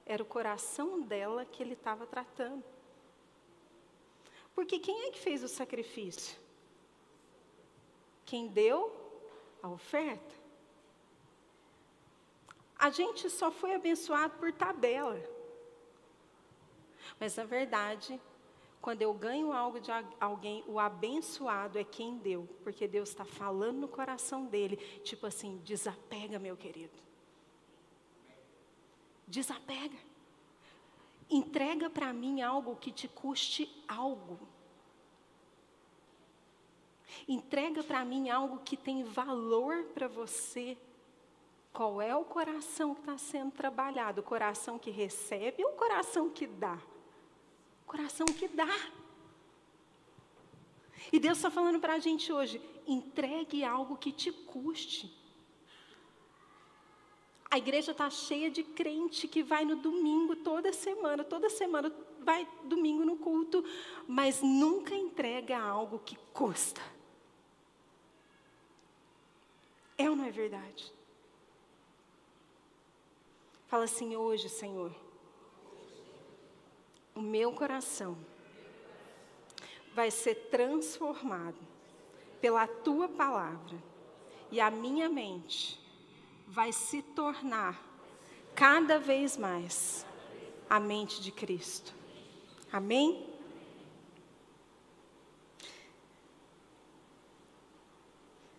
Era o coração dela que ele estava tratando. Porque quem é que fez o sacrifício? Quem deu a oferta? A gente só foi abençoado por tabela. Mas, na verdade, quando eu ganho algo de alguém, o abençoado é quem deu, porque Deus está falando no coração dele, tipo assim: desapega, meu querido. Desapega. Entrega para mim algo que te custe algo. Entrega para mim algo que tem valor para você. Qual é o coração que está sendo trabalhado? O coração que recebe ou o coração que dá? Coração que dá. E Deus está falando para a gente hoje: entregue algo que te custe. A igreja está cheia de crente que vai no domingo toda semana, toda semana vai domingo no culto, mas nunca entrega algo que custa. É ou não é verdade? Fala assim hoje, Senhor o meu coração vai ser transformado pela tua palavra. E a minha mente vai se tornar cada vez mais a mente de Cristo. Amém?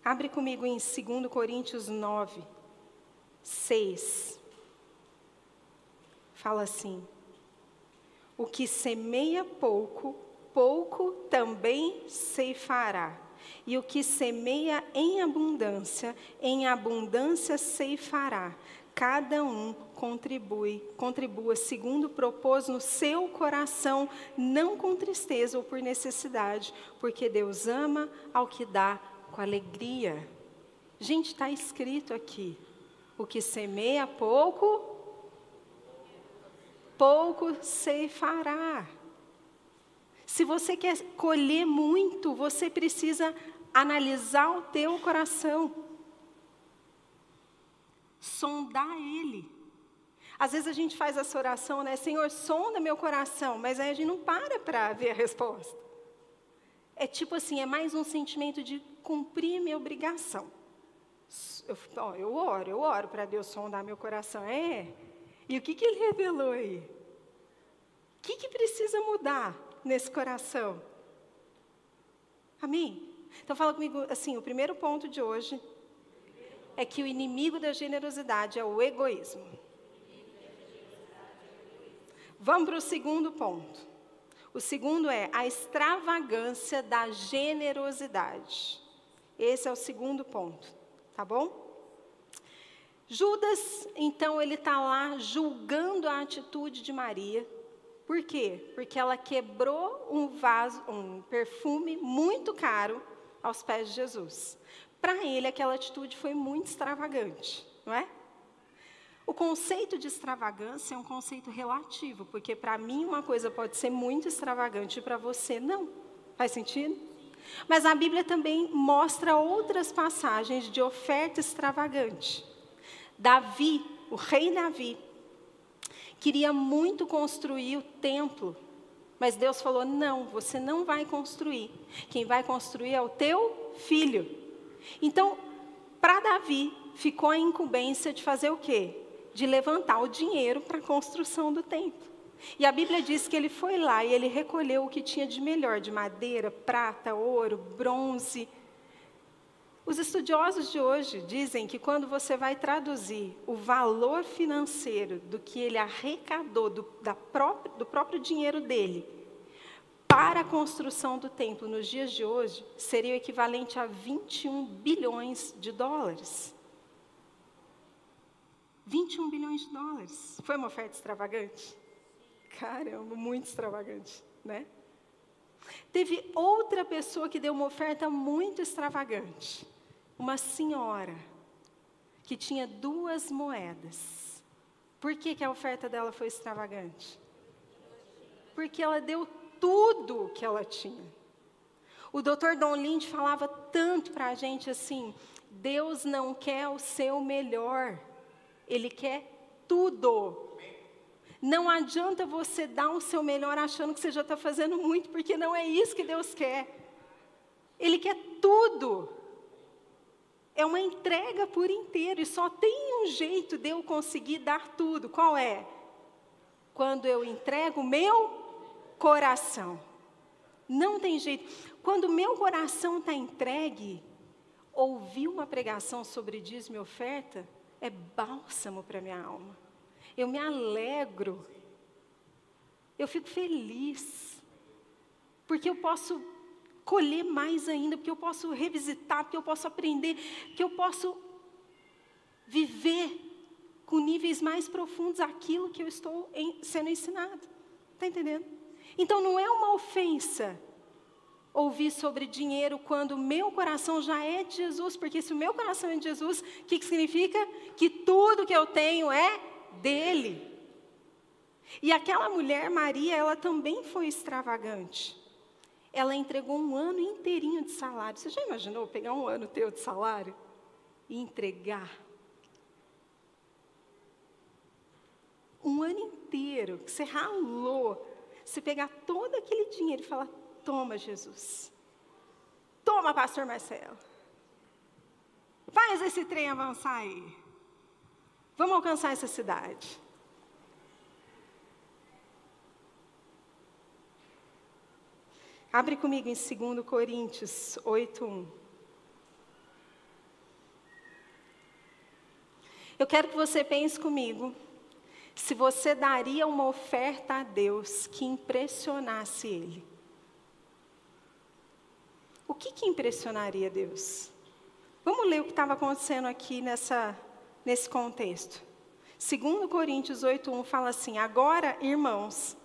Abre comigo em 2 Coríntios 9, 6. Fala assim: O que semeia pouco, pouco também ceifará. E o que semeia em abundância, em abundância ceifará. Cada um contribui, contribua segundo propôs no seu coração, não com tristeza ou por necessidade, porque Deus ama ao que dá com alegria. Gente, está escrito aqui: o que semeia pouco, pouco ceifará. Se você quer colher muito, você precisa analisar o teu coração, sondar ele. Às vezes a gente faz essa oração, né? Senhor, sonda meu coração, mas aí a gente não para para ver a resposta. É tipo assim, é mais um sentimento de cumprir minha obrigação. Eu, ó, eu oro, eu oro para Deus sondar meu coração. É. E o que, que ele revelou aí? O que, que precisa mudar nesse coração? Amém? Então fala comigo assim, o primeiro ponto de hoje é que o inimigo da generosidade é o egoísmo. Vamos para o segundo ponto. O segundo é a extravagância da generosidade. Esse é o segundo ponto, tá bom? Judas, então, ele está lá julgando a atitude de Maria. Por quê? Porque ela quebrou um vaso, um perfume muito caro aos pés de Jesus. Para ele, aquela atitude foi muito extravagante, não é? O conceito de extravagância é um conceito relativo, porque para mim uma coisa pode ser muito extravagante e para você não. Faz sentido? Mas a Bíblia também mostra outras passagens de oferta extravagante. Davi, o rei Davi, queria muito construir o templo, mas Deus falou: não, você não vai construir. Quem vai construir é o teu filho. Então, para Davi, ficou a incumbência de fazer o quê? De levantar o dinheiro para a construção do templo. E a Bíblia diz que ele foi lá e ele recolheu o que tinha de melhor, de madeira, prata, ouro, bronze. Os estudiosos de hoje dizem que quando você vai traduzir o valor financeiro do que ele arrecadou, do, própria, do próprio dinheiro dele, para a construção do templo nos dias de hoje, seria o equivalente a 21 bilhões de dólares. 21 bilhões de dólares. Foi uma oferta extravagante? Caramba, muito extravagante, né? Teve outra pessoa que deu uma oferta muito extravagante. Uma senhora que tinha duas moedas. Por que, que a oferta dela foi extravagante? Porque ela deu tudo que ela tinha. O doutor Don Lind falava tanto para a gente assim: Deus não quer o seu melhor, Ele quer tudo. Não adianta você dar o seu melhor achando que você já está fazendo muito, porque não é isso que Deus quer. Ele quer tudo. É uma entrega por inteiro, e só tem um jeito de eu conseguir dar tudo. Qual é? Quando eu entrego meu coração. Não tem jeito. Quando meu coração está entregue, ouvir uma pregação sobre dízimo e oferta é bálsamo para minha alma eu me alegro, eu fico feliz, porque eu posso colher mais ainda, porque eu posso revisitar, porque eu posso aprender, porque eu posso viver com níveis mais profundos aquilo que eu estou em, sendo ensinado. Está entendendo? Então não é uma ofensa ouvir sobre dinheiro quando meu coração já é de Jesus, porque se o meu coração é de Jesus, o que, que significa? Que tudo que eu tenho é dele. E aquela mulher, Maria, ela também foi extravagante. Ela entregou um ano inteirinho de salário. Você já imaginou pegar um ano teu de salário e entregar? Um ano inteiro que você ralou, você pegar todo aquele dinheiro e falar: Toma, Jesus. Toma, pastor Marcelo. Faz esse trem avançar aí. Vamos alcançar essa cidade. Abre comigo em 2 Coríntios 8:1. Eu quero que você pense comigo se você daria uma oferta a Deus que impressionasse Ele. O que, que impressionaria Deus? Vamos ler o que estava acontecendo aqui nessa, nesse contexto. Segundo Coríntios 8:1 fala assim: "Agora, irmãos,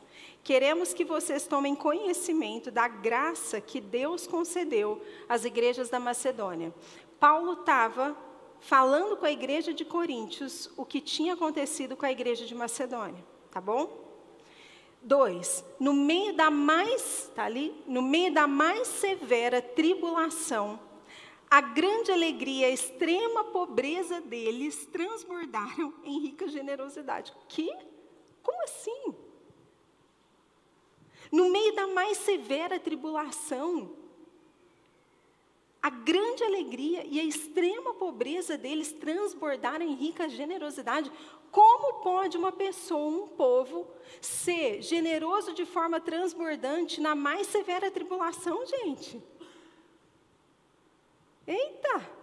queremos que vocês tomem conhecimento da graça que Deus concedeu às igrejas da Macedônia." Paulo estava falando com a igreja de Coríntios o que tinha acontecido com a igreja de Macedônia, tá bom? Dois, no meio da mais, tá ali, no meio da mais severa tribulação, a grande alegria, a extrema pobreza deles transbordaram em rica generosidade. Que? Como assim? No meio da mais severa tribulação, a grande alegria e a extrema pobreza deles transbordaram em rica generosidade. Como pode uma pessoa, um povo, ser generoso de forma transbordante na mais severa tribulação, gente? Eita!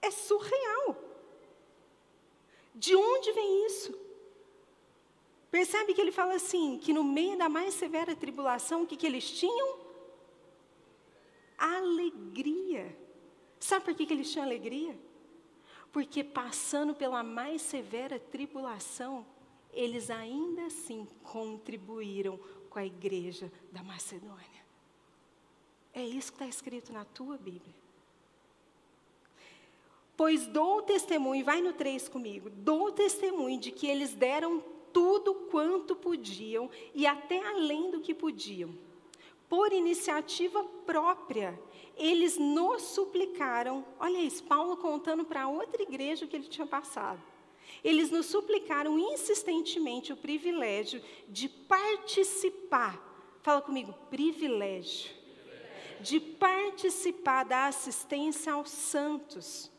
É surreal. De onde vem isso? Percebe que ele fala assim, que no meio da mais severa tribulação, o que, que eles tinham? Alegria. Sabe por que, que eles tinham alegria? Porque passando pela mais severa tribulação, eles ainda assim contribuíram com a igreja da Macedônia. É isso que está escrito na tua Bíblia. Pois dou testemunho, vai no 3 comigo, dou testemunho de que eles deram tudo quanto podiam e até além do que podiam. Por iniciativa própria, eles nos suplicaram. Olha isso, Paulo contando para outra igreja que ele tinha passado. Eles nos suplicaram insistentemente o privilégio de participar. Fala comigo, privilégio de participar da assistência aos santos.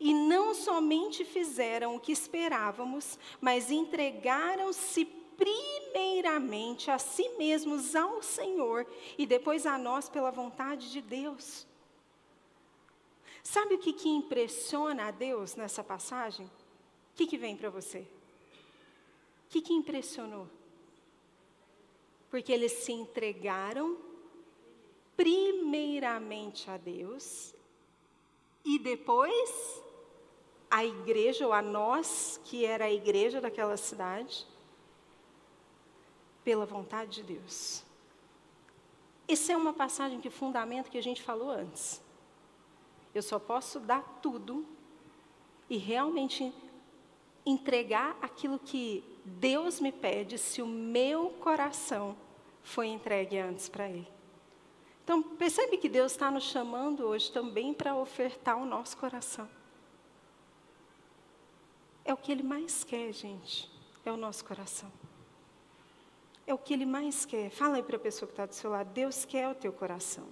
E não somente fizeram o que esperávamos, mas entregaram-se primeiramente a si mesmos ao Senhor e depois a nós pela vontade de Deus. Sabe o que, que impressiona a Deus nessa passagem? O que, que vem para você? O que, que impressionou? Porque eles se entregaram primeiramente a Deus e depois a igreja, ou a nós, que era a igreja daquela cidade, pela vontade de Deus. Essa é uma passagem que fundamento que a gente falou antes. Eu só posso dar tudo e realmente entregar aquilo que Deus me pede se o meu coração foi entregue antes para Ele. Então, percebe que Deus está nos chamando hoje também para ofertar o nosso coração. É o que Ele mais quer, gente. É o nosso coração. É o que Ele mais quer. Fala aí para a pessoa que está do seu lado. Deus quer o teu coração.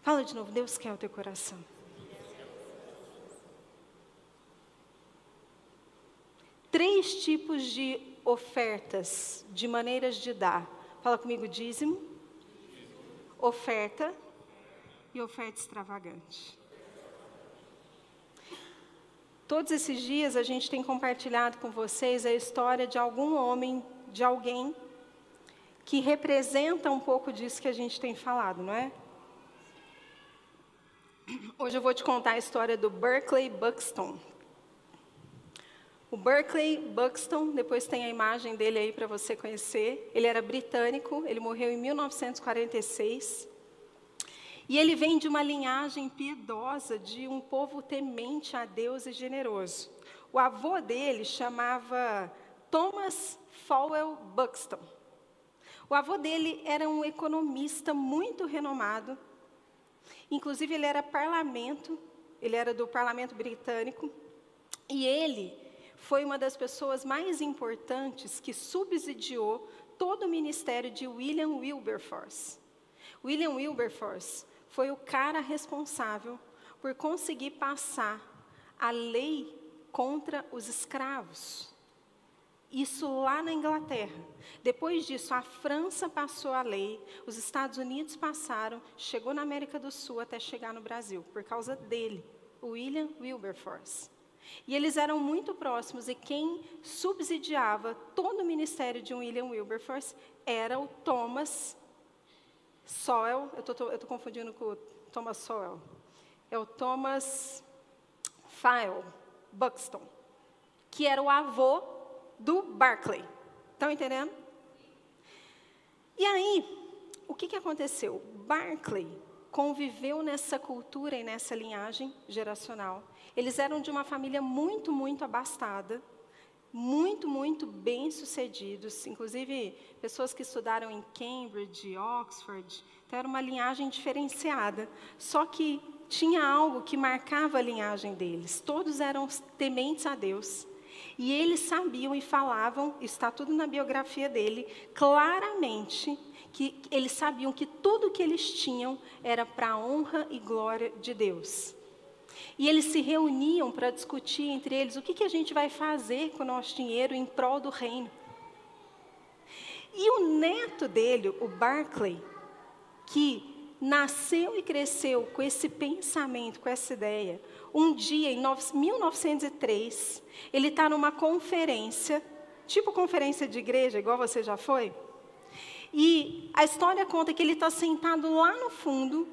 Fala de novo. Deus quer o teu coração. Três tipos de ofertas, de maneiras de dar. Fala comigo, dízimo, oferta e oferta extravagante. Todos esses dias a gente tem compartilhado com vocês a história de algum homem, de alguém que representa um pouco disso que a gente tem falado, não é? Hoje eu vou te contar a história do Berkeley Buxton. O Berkeley Buxton, depois tem a imagem dele aí para você conhecer. Ele era britânico, ele morreu em 1946. E ele vem de uma linhagem piedosa de um povo temente a Deus e generoso. O avô dele chamava Thomas Fowell Buxton. O avô dele era um economista muito renomado. Inclusive, ele era parlamento, ele era do parlamento britânico. E ele foi uma das pessoas mais importantes que subsidiou todo o ministério de William Wilberforce. William Wilberforce foi o cara responsável por conseguir passar a lei contra os escravos. Isso lá na Inglaterra. Depois disso, a França passou a lei, os Estados Unidos passaram, chegou na América do Sul até chegar no Brasil, por causa dele, William Wilberforce. E eles eram muito próximos, e quem subsidiava todo o ministério de William Wilberforce era o Thomas Sowell. Eu estou confundindo com o Thomas Sowell. É o Thomas File Buxton, que era o avô do Barclay. Estão entendendo? E aí, o que, que aconteceu? Barclay conviveu nessa cultura e nessa linhagem geracional. Eles eram de uma família muito, muito abastada, muito, muito bem-sucedidos, inclusive pessoas que estudaram em Cambridge, Oxford, então era uma linhagem diferenciada. Só que tinha algo que marcava a linhagem deles. Todos eram tementes a Deus. E eles sabiam e falavam, está tudo na biografia dele, claramente que eles sabiam que tudo que eles tinham era para a honra e glória de Deus. E eles se reuniam para discutir entre eles o que, que a gente vai fazer com o nosso dinheiro em prol do reino. E o neto dele, o Barclay, que nasceu e cresceu com esse pensamento, com essa ideia, um dia, em 1903, ele está numa conferência, tipo conferência de igreja, igual você já foi. E a história conta que ele está sentado lá no fundo,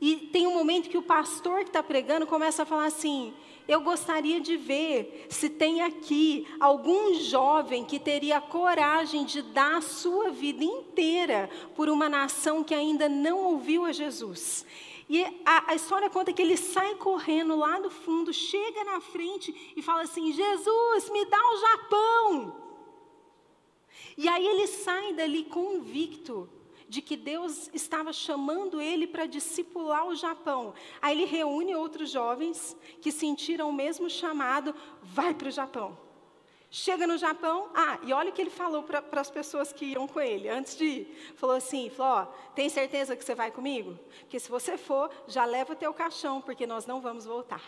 e tem um momento que o pastor que está pregando começa a falar assim: Eu gostaria de ver se tem aqui algum jovem que teria coragem de dar a sua vida inteira por uma nação que ainda não ouviu a Jesus. E a, a, história conta que ele sai correndo lá do fundo, chega na frente e fala assim: Jesus, me dá o Japão. E aí ele sai dali convicto de que Deus estava chamando ele para discipular o Japão. Aí ele reúne outros jovens que sentiram o mesmo chamado, vai para o Japão. Chega no Japão, ah, e olha o que ele falou para as pessoas que iam com ele, antes de ir. Falou assim, falou, tem certeza que você vai comigo? Porque se você for, já leva o teu caixão, porque nós não vamos voltar.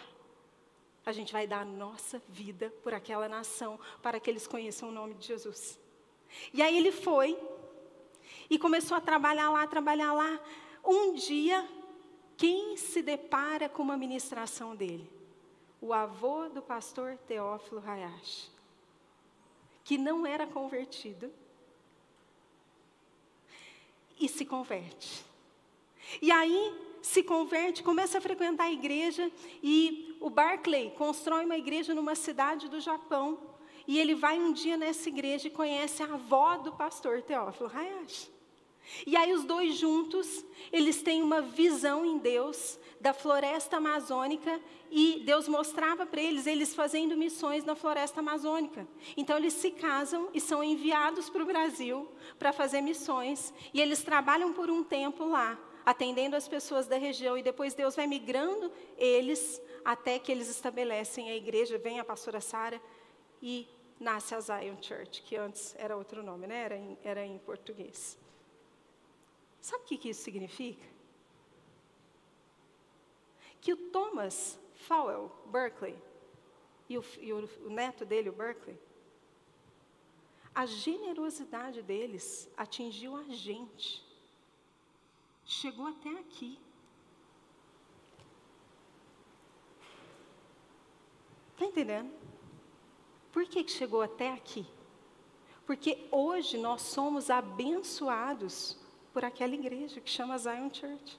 A gente vai dar a nossa vida por aquela nação, para que eles conheçam o nome de Jesus. E aí ele foi, e começou a trabalhar lá, trabalhar lá. Um dia, quem se depara com uma ministração dele? O avô do pastor Teófilo Hayashi, que não era convertido, e se converte. E aí se converte, começa a frequentar a igreja e o Barclay constrói uma igreja numa cidade do Japão. E ele vai um dia nessa igreja e conhece a avó do pastor Teófilo Hayashi. E aí os dois juntos, eles têm uma visão em Deus da floresta amazônica e Deus mostrava para eles eles fazendo missões na floresta amazônica. Então eles se casam e são enviados para o Brasil para fazer missões e eles trabalham por um tempo lá, atendendo as pessoas da região e depois Deus vai migrando eles até que eles estabelecem a igreja, vem a pastora Sara e nasce a Zion Church, que antes era outro nome, né? Era em, era em português. Sabe o que, isso significa? Que o Thomas Fowell Berkeley e o, e o, neto dele, o Berkeley, a generosidade deles atingiu a gente. Chegou até aqui. Está entendendo? Por que chegou até aqui? Porque hoje nós somos abençoados por aquela igreja que chama Zion Church.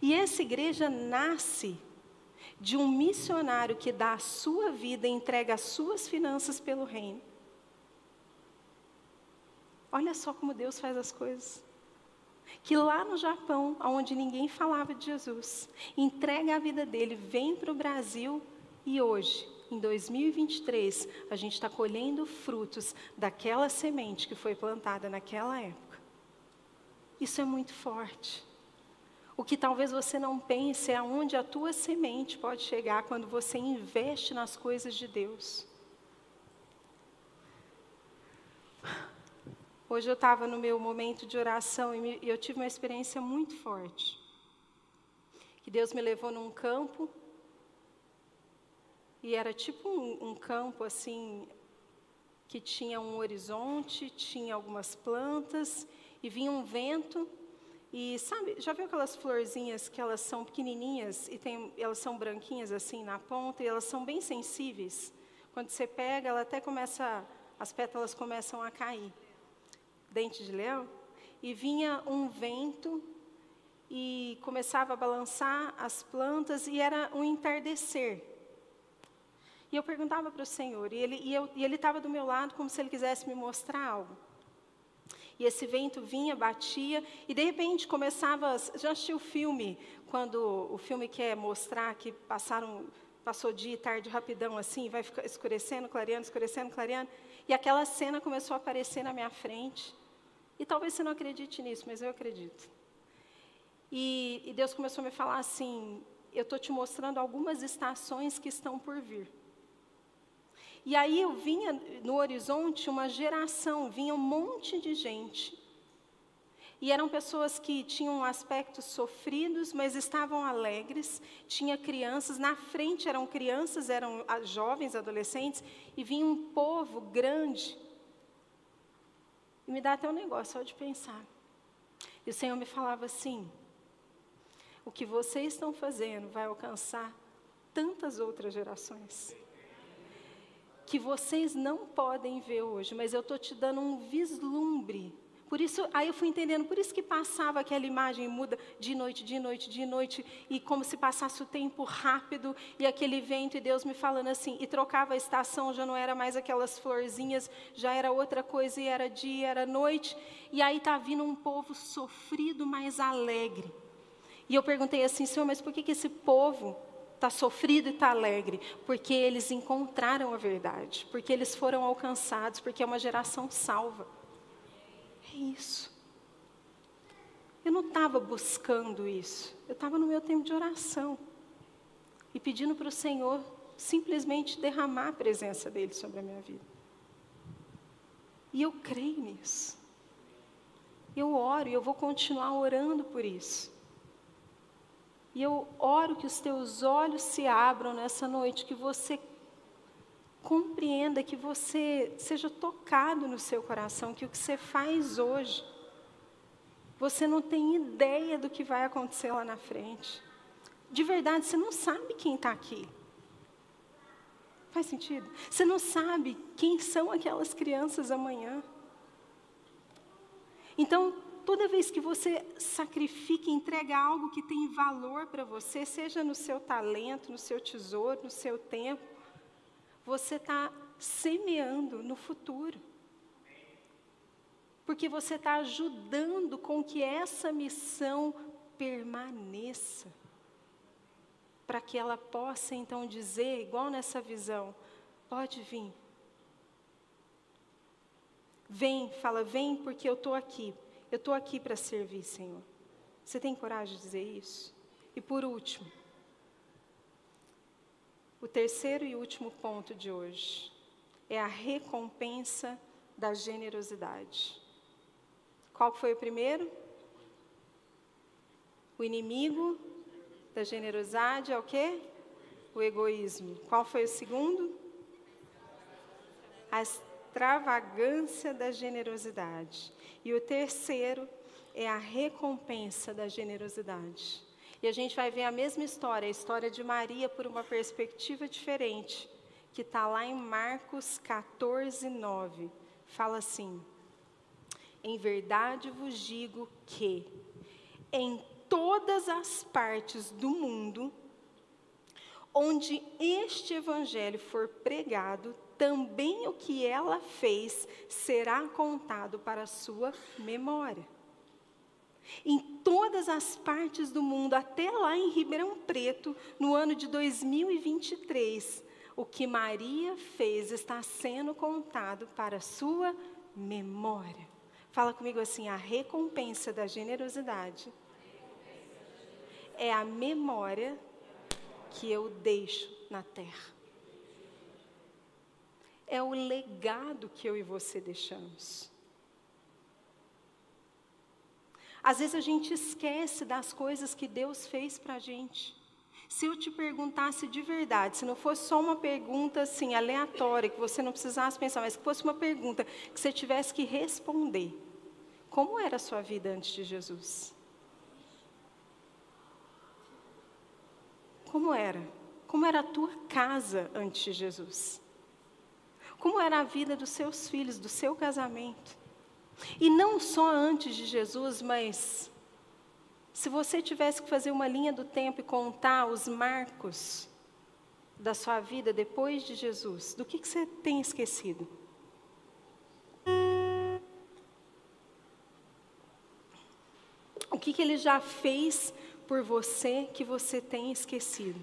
E essa igreja nasce de um missionário que dá a sua vida e entrega as suas finanças pelo reino. Olha só como Deus faz as coisas. Que lá no Japão, onde ninguém falava de Jesus, entrega a vida dele, vem para o Brasil e hoje, em 2023, a gente está colhendo frutos daquela semente que foi plantada naquela época. Isso é muito forte. O que talvez você não pense é aonde a tua semente pode chegar quando você investe nas coisas de Deus. Hoje eu estava no meu momento de oração e, eu tive uma experiência muito forte. Que Deus me levou num campo e era tipo um, um campo assim que tinha um horizonte, tinha algumas plantas e vinha um vento e sabe, já viu aquelas florzinhas que elas são pequenininhas e tem, elas são branquinhas assim na ponta e elas são bem sensíveis? Quando você pega, ela até começa, as pétalas começam a cair. Dente de leão. E vinha um vento e começava a balançar as plantas e era um entardecer. E eu perguntava para o Senhor, e ele e ele estava do meu lado como se ele quisesse me mostrar algo. E esse vento vinha, batia, e de repente começava. Já assistiu o filme, quando o filme quer mostrar que passaram, passou dia e tarde rapidão assim, vai escurecendo, clareando, escurecendo, clareando. E aquela cena começou a aparecer na minha frente. E talvez você não acredite nisso, mas eu acredito. E, e Deus começou a me falar assim: eu estou te mostrando algumas estações que estão por vir. E aí eu vinha no horizonte uma geração, vinha um monte de gente. E eram pessoas que tinham aspectos sofridos, mas estavam alegres. Tinha crianças, na frente eram crianças, eram jovens, adolescentes, e vinha um povo grande. E me dá até um negócio só de pensar. E o Senhor me falava assim: o que vocês estão fazendo vai alcançar tantas outras gerações que vocês não podem ver hoje, mas eu estou te dando um vislumbre. Por isso, aí eu fui entendendo, por isso que passava aquela imagem muda de noite, de noite, de noite, e como se passasse o tempo rápido, e aquele vento, e Deus me falando assim, e trocava a estação, já não era mais aquelas florzinhas, já era outra coisa, e era dia, era noite, e aí está vindo um povo sofrido, mas alegre. E eu perguntei assim, Senhor, mas por que, que esse povo está sofrido e está alegre, porque eles encontraram a verdade, porque eles foram alcançados, porque é uma geração salva. É isso. Eu não estava buscando isso, eu estava no meu tempo de oração e pedindo para o Senhor simplesmente derramar a presença dele sobre a minha vida. E eu creio nisso. Eu oro e eu vou continuar orando por isso. E eu oro que os teus olhos se abram nessa noite, que você compreenda, que você seja tocado no seu coração, que o que você faz hoje, você não tem ideia do que vai acontecer lá na frente. De verdade, você não sabe quem está aqui. Faz sentido? Você não sabe quem são aquelas crianças amanhã. Então, toda vez que você sacrifica entrega algo que tem valor para você, seja no seu talento, no seu tesouro, no seu tempo, você está semeando no futuro. Porque você está ajudando com que essa missão permaneça. Para que ela possa então dizer, igual nessa visão, pode vir. Vem, fala, vem porque eu estou aqui eu estou aqui para servir, Senhor. Você tem coragem de dizer isso? E por último, o terceiro e último ponto de hoje é a recompensa da generosidade. Qual foi o primeiro? O inimigo da generosidade é o quê? O egoísmo. Qual foi o segundo? A extravagância da generosidade. E o terceiro é a recompensa da generosidade. E a gente vai ver a mesma história, a história de Maria por uma perspectiva diferente, que está lá em Marcos 14, 9. Fala assim: Em verdade vos digo que em todas as partes do mundo, onde este evangelho for pregado, também o que ela fez será contado para a sua memória. Em todas as partes do mundo, até lá em Ribeirão Preto, no ano de 2023, o que Maria fez está sendo contado para a sua memória. Fala comigo assim: a recompensa da generosidade é a memória que eu deixo na terra. É o legado que eu e você deixamos. Às vezes a gente esquece das coisas que Deus fez para a gente. Se eu te perguntasse de verdade, se não fosse só uma pergunta assim aleatória, que você não precisasse pensar, mas que fosse uma pergunta que você tivesse que responder, como era a sua vida antes de Jesus? Como era? Como era a tua casa antes de Jesus? Como era a vida dos seus filhos, do seu casamento? E não só antes de Jesus, mas se você tivesse que fazer uma linha do tempo e contar os marcos da sua vida depois de Jesus, do que, que você tem esquecido? O que, que ele já fez por você que você tem esquecido?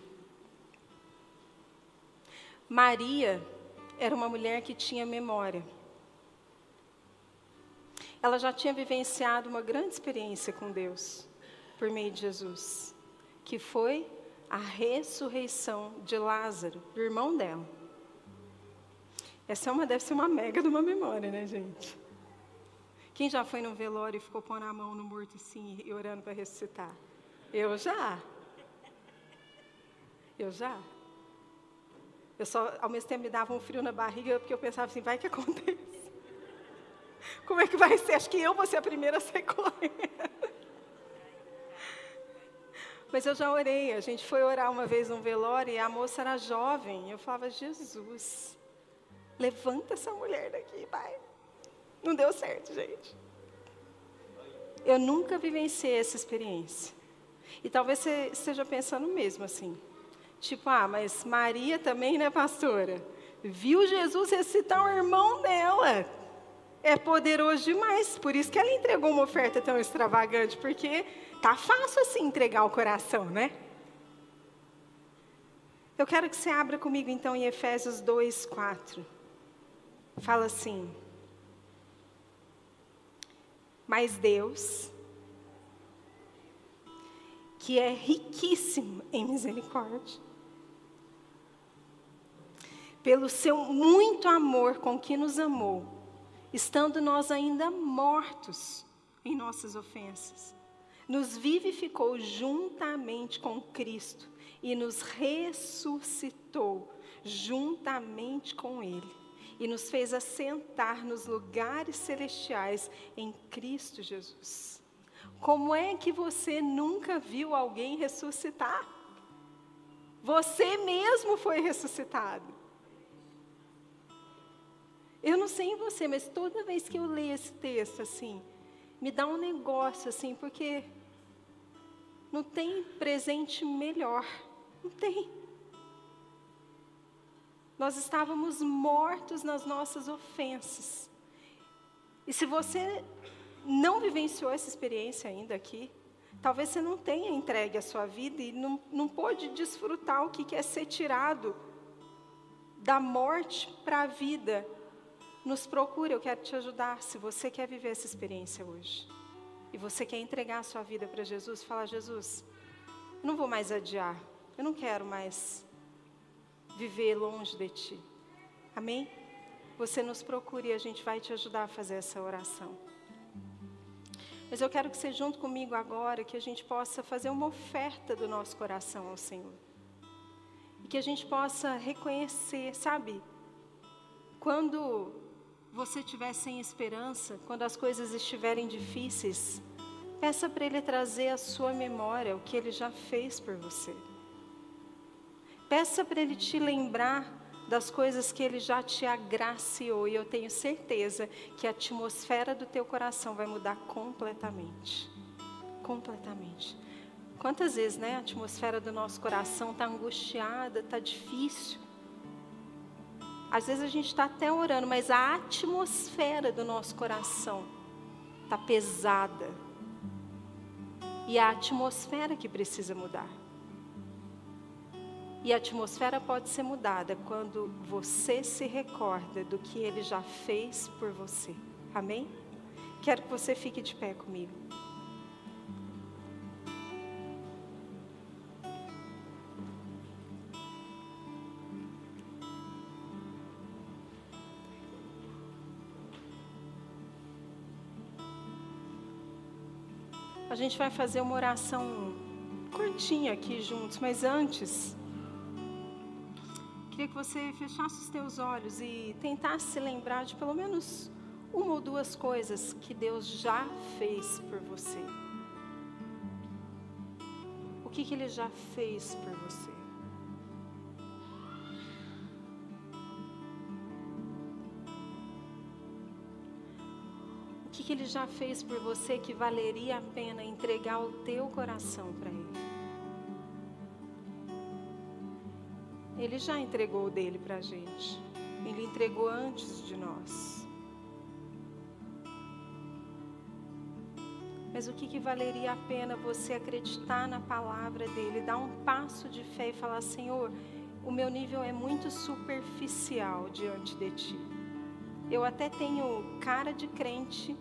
Maria era uma mulher que tinha memória. Ela já tinha vivenciado uma grande experiência com Deus por meio de Jesus, que foi a ressurreição de Lázaro, do irmão dela. Essa é uma, deve ser uma mega de uma memória, né, gente? Quem já foi num velório e ficou pondo a mão no morto assim e orando para ressuscitar? Eu já. Eu já. Eu só, ao mesmo tempo, me dava um frio na barriga, porque eu pensava assim, vai que acontece. Como é que vai ser? Acho que eu vou ser a primeira a sair correndo. Mas eu já orei. A gente foi orar uma vez num velório e a moça era jovem. Eu falava, Jesus, levanta essa mulher daqui, pai. Não deu certo, gente. Eu nunca vivenciei essa experiência. E talvez você esteja pensando mesmo assim. Tipo, ah, mas Maria também, né, pastora? Viu Jesus recitar o irmão dela. É poderoso demais. Por isso que ela entregou uma oferta tão extravagante, porque Tá fácil assim entregar o coração, né? Eu quero que você abra comigo então em Efésios 2, 4. Fala assim: Mas Deus, que é riquíssimo em misericórdia, pelo seu muito amor com que nos amou, estando nós ainda mortos em nossas ofensas, nos vivificou juntamente com Cristo e nos ressuscitou juntamente com Ele e nos fez assentar nos lugares celestiais em Cristo Jesus. Como é que você nunca viu alguém ressuscitar? Você mesmo foi ressuscitado. Eu não sei em você, mas toda vez que eu leio esse texto assim, me dá um negócio assim, porque não tem presente melhor. Não tem. Nós estávamos mortos nas nossas ofensas. E se você não vivenciou essa experiência ainda aqui, talvez você não tenha entregue a sua vida e não, não pôde desfrutar o que é ser tirado da morte para a vida. Nos procure, eu quero te ajudar se você quer viver essa experiência hoje e você quer entregar a sua vida para Jesus, fala: Jesus, eu não vou mais adiar, eu não quero mais viver longe de Ti. Amém? Você nos procure e a gente vai te ajudar a fazer essa oração. Mas eu quero que você junto comigo agora, que a gente possa fazer uma oferta do nosso coração ao Senhor. E que a gente possa reconhecer, sabe? Quando você estiver sem esperança, quando as coisas estiverem difíceis, peça para Ele trazer à sua memória o que Ele já fez por você. Peça para Ele te lembrar das coisas que Ele já te agraciou, e eu tenho certeza que a atmosfera do teu coração vai mudar completamente. Completamente. Quantas vezes, né, a atmosfera do nosso coração está angustiada, está difícil. Às vezes a gente está até orando, mas a atmosfera do nosso coração está pesada. E é a atmosfera que precisa mudar. E a atmosfera pode ser mudada quando você se recorda do que ele já fez por você. Amém? Quero que você fique de pé comigo. A gente vai fazer uma oração curtinha aqui juntos, mas antes, queria que você fechasse os teus olhos e tentasse se lembrar de pelo menos uma ou duas coisas que Deus já fez por você. O que, que Ele já fez por você? Que, Ele já fez por você que valeria a pena entregar o teu coração para Ele? Ele já entregou o dele para a gente. Ele entregou antes de nós. Mas o que, que valeria a pena você acreditar na palavra dele, dar um passo de fé e falar: Senhor, o meu nível é muito superficial diante de ti. Eu até tenho cara de crente,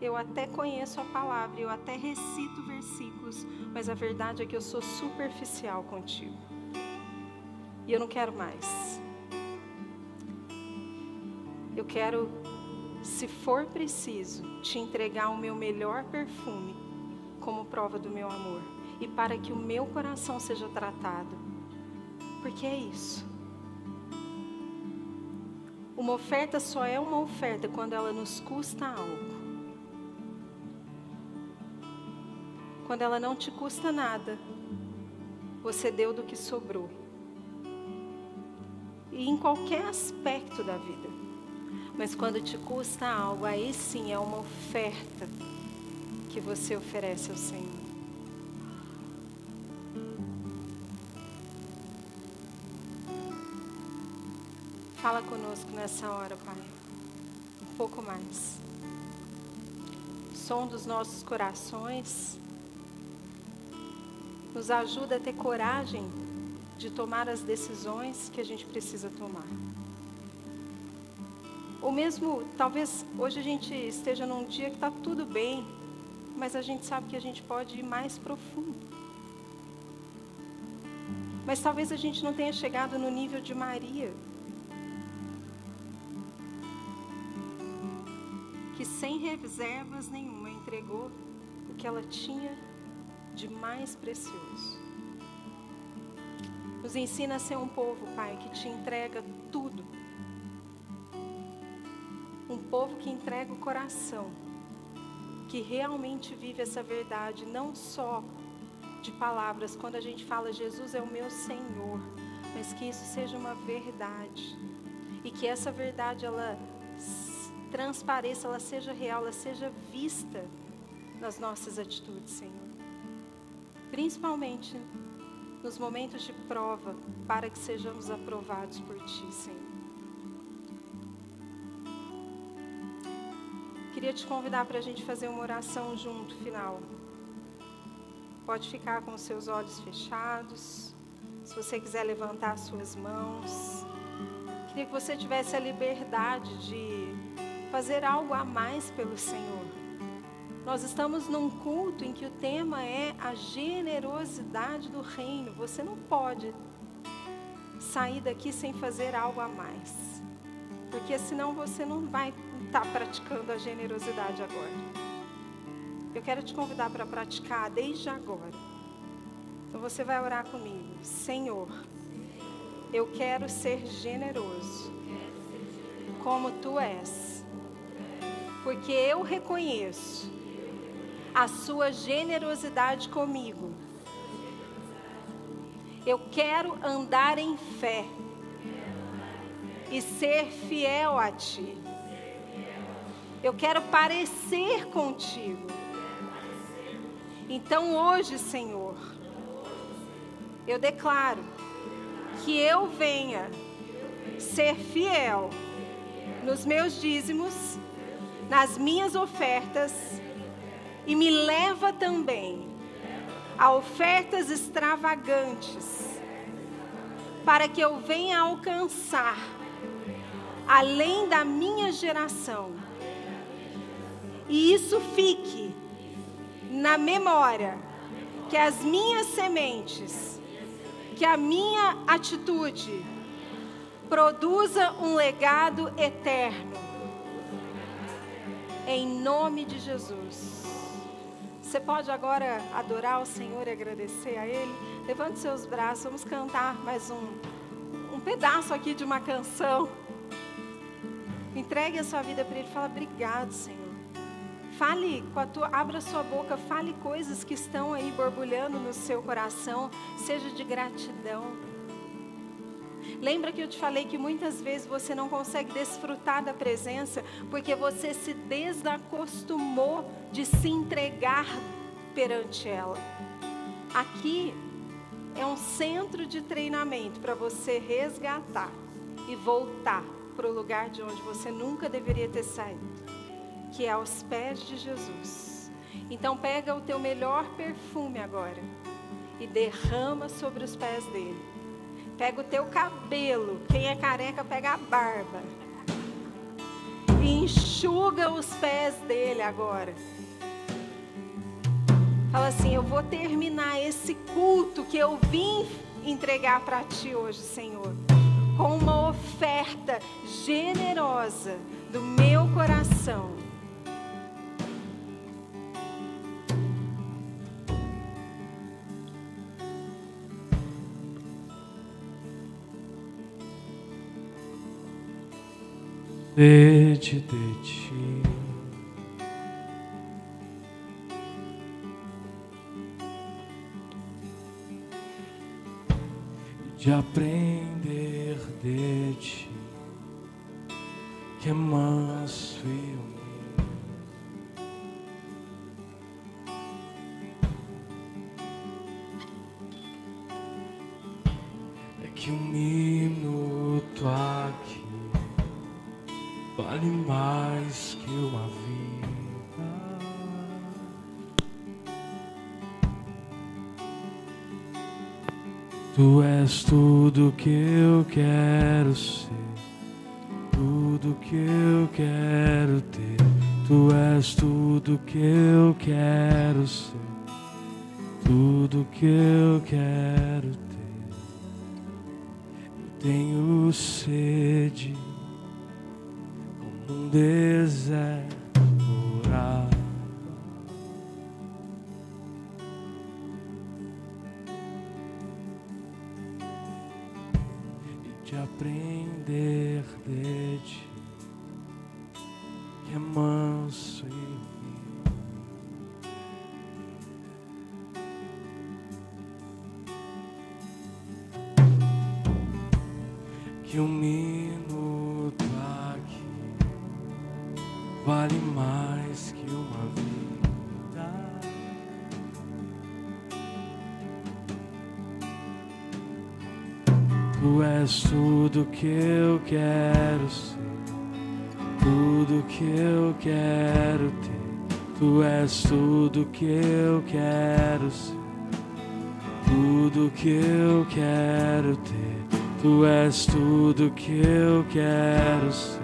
eu até conheço a palavra, eu até recito versículos, mas a verdade é que eu sou superficial contigo. E eu não quero mais. Eu quero, se for preciso, te entregar o meu melhor perfume como prova do meu amor e para que o meu coração seja tratado. Porque é isso. Uma oferta só é uma oferta quando ela nos custa algo. Quando ela não te custa nada, você deu do que sobrou e em qualquer aspecto da vida. Mas quando te custa algo, aí sim é uma oferta que você oferece ao Senhor. Fala conosco nessa hora, Pai. Um pouco mais. Som dos nossos corações. Nos ajuda a ter coragem de tomar as decisões que a gente precisa tomar. Ou mesmo, talvez hoje a gente esteja num dia que está tudo bem, mas a gente sabe que a gente pode ir mais profundo. Mas talvez a gente não tenha chegado no nível de Maria, que sem reservas nenhuma entregou o que ela tinha de mais precioso. Nos ensina a ser um povo, Pai, que te entrega tudo. Um povo que entrega o coração, que realmente vive essa verdade, não só de palavras, quando a gente fala Jesus é o meu Senhor, mas que isso seja uma verdade. E que essa verdade ela transpareça, ela seja real, ela seja vista nas nossas atitudes, Senhor. Principalmente nos momentos de prova, para que sejamos aprovados por Ti, Senhor. Queria te convidar para a gente fazer uma oração junto, final. Pode ficar com os seus olhos fechados. Se você quiser levantar as suas mãos. Queria que você tivesse a liberdade de fazer algo a mais pelo Senhor. Nós estamos num culto em que o tema é a generosidade do reino. Você não pode sair daqui sem fazer algo a mais. Porque senão você não vai estar tá praticando a generosidade agora. Eu quero te convidar para praticar desde agora. Então você vai orar comigo. Senhor, eu quero ser generoso como tu és. Porque eu reconheço a sua generosidade comigo. Eu quero andar em fé e ser fiel a Ti. Eu quero parecer contigo. Então hoje, Senhor, eu declaro que eu venha ser fiel nos meus dízimos, nas minhas ofertas e me leva também a ofertas extravagantes, para que eu venha alcançar, além da minha geração, e isso fique na memória, que as minhas sementes, que a minha atitude produza um legado eterno. Em nome de Jesus. Você pode agora adorar o Senhor e agradecer a Ele? Levante seus braços, vamos cantar mais um, um pedaço aqui de uma canção. Entregue a sua vida para Ele. Fala, obrigado, Senhor. Fale com a tua, abra sua boca, fale coisas que estão aí borbulhando no seu coração, seja de gratidão. Lembra que eu te falei que muitas vezes você não consegue desfrutar da presença porque você se desacostumou de se entregar perante ela. Aqui é um centro de treinamento para você resgatar e voltar para o lugar de onde você nunca deveria ter saído, que é aos pés de Jesus. Então pega o teu melhor perfume agora e derrama sobre os pés dele. Pega o teu cabelo, quem é careca pega a barba. E enxuga os pés dele agora. Fala assim: Eu vou terminar esse culto que eu vim entregar para ti hoje, Senhor com uma oferta generosa do meu coração. Sede de ti. De aprender de ti, que é manso e humilde. É que um minuto aqui vale mais que uma vida. Tu és tudo que eu quero ser, tudo que eu quero ter. Tu és tudo que eu quero ser, tudo que eu quero ter. Tenho sede um deserto orar. e de aprender de ti, que é manso e que eu quero ser, tudo que eu quero ter. Tu és tudo que eu quero ser, tudo que eu quero ter. Tu és tudo que eu quero ser,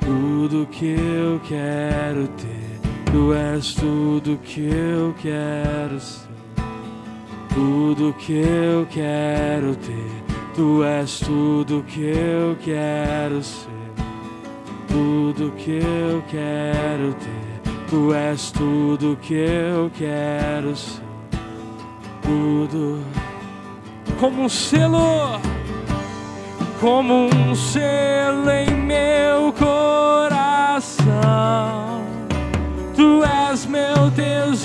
tudo que eu quero ter. Tu és tudo que eu quero ser, tudo que eu quero ter. Tu és tudo que eu quero ser, tudo que eu quero ter. Tu és tudo que eu quero ser, tudo como um selo, como um selo em meu coração. Tu és meu tesouro.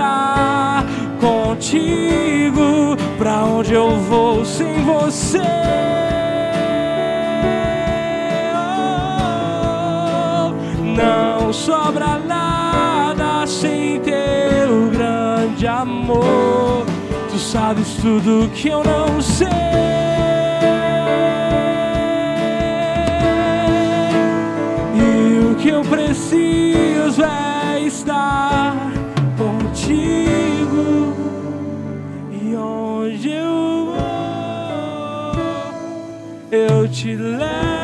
estar contigo. Pra onde eu vou sem você? Oh, não sobra nada sem teu grande amor. Tu sabes tudo que eu não sei. e o que eu preciso é eu te levo.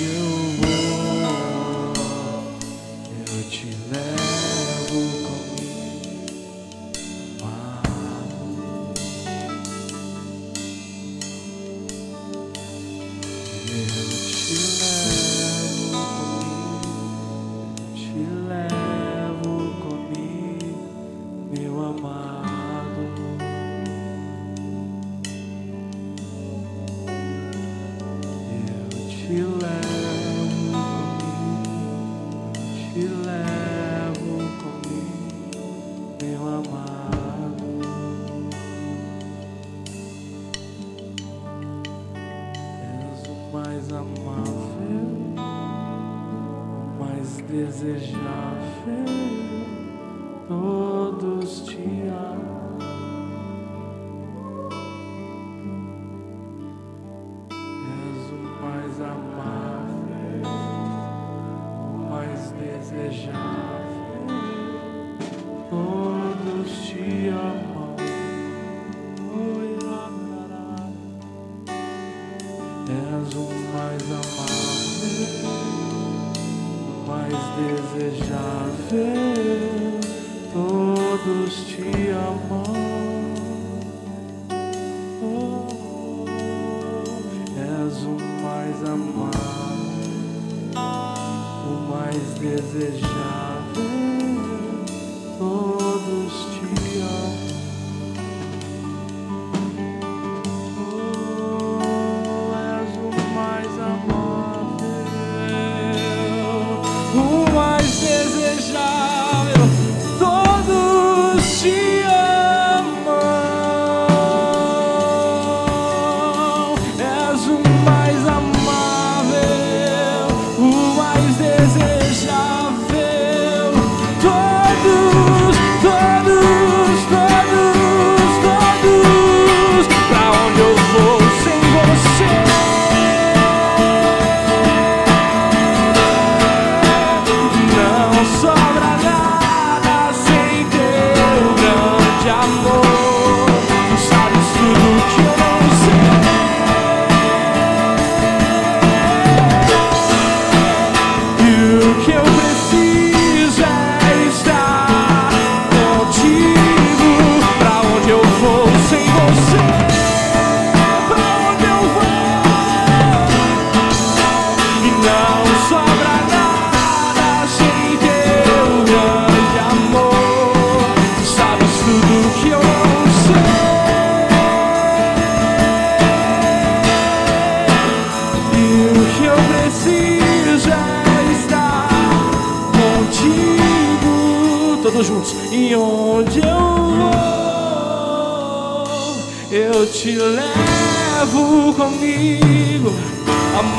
you. desejo.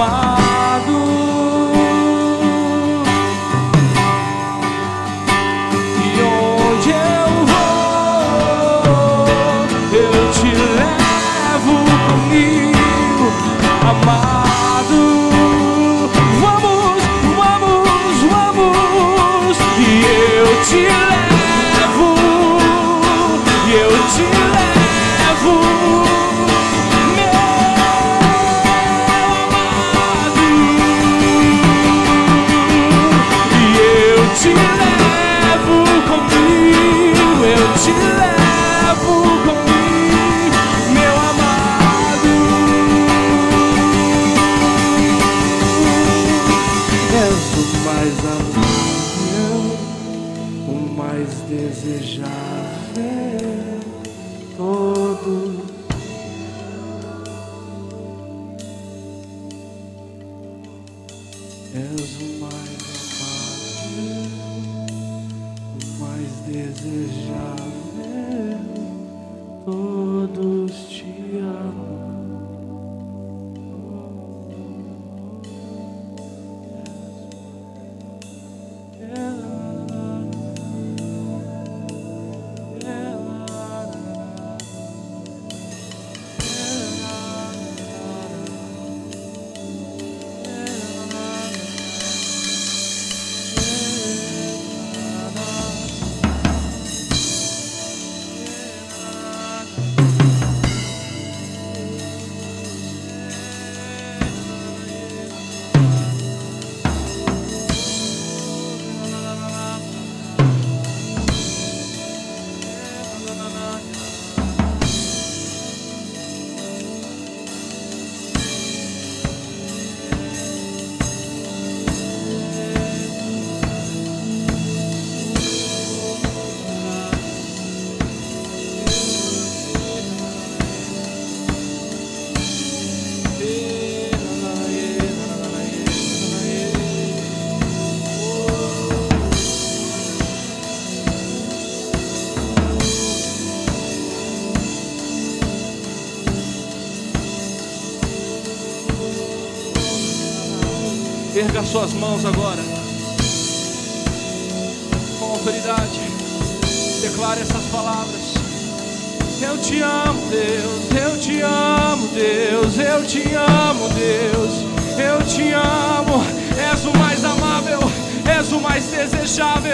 amado. Erga suas mãos agora. Com autoridade. Declare essas palavras. Eu te amo, Deus. Eu te amo, Deus. Eu te amo, Deus. Eu te amo. És o mais amável. És o mais desejável.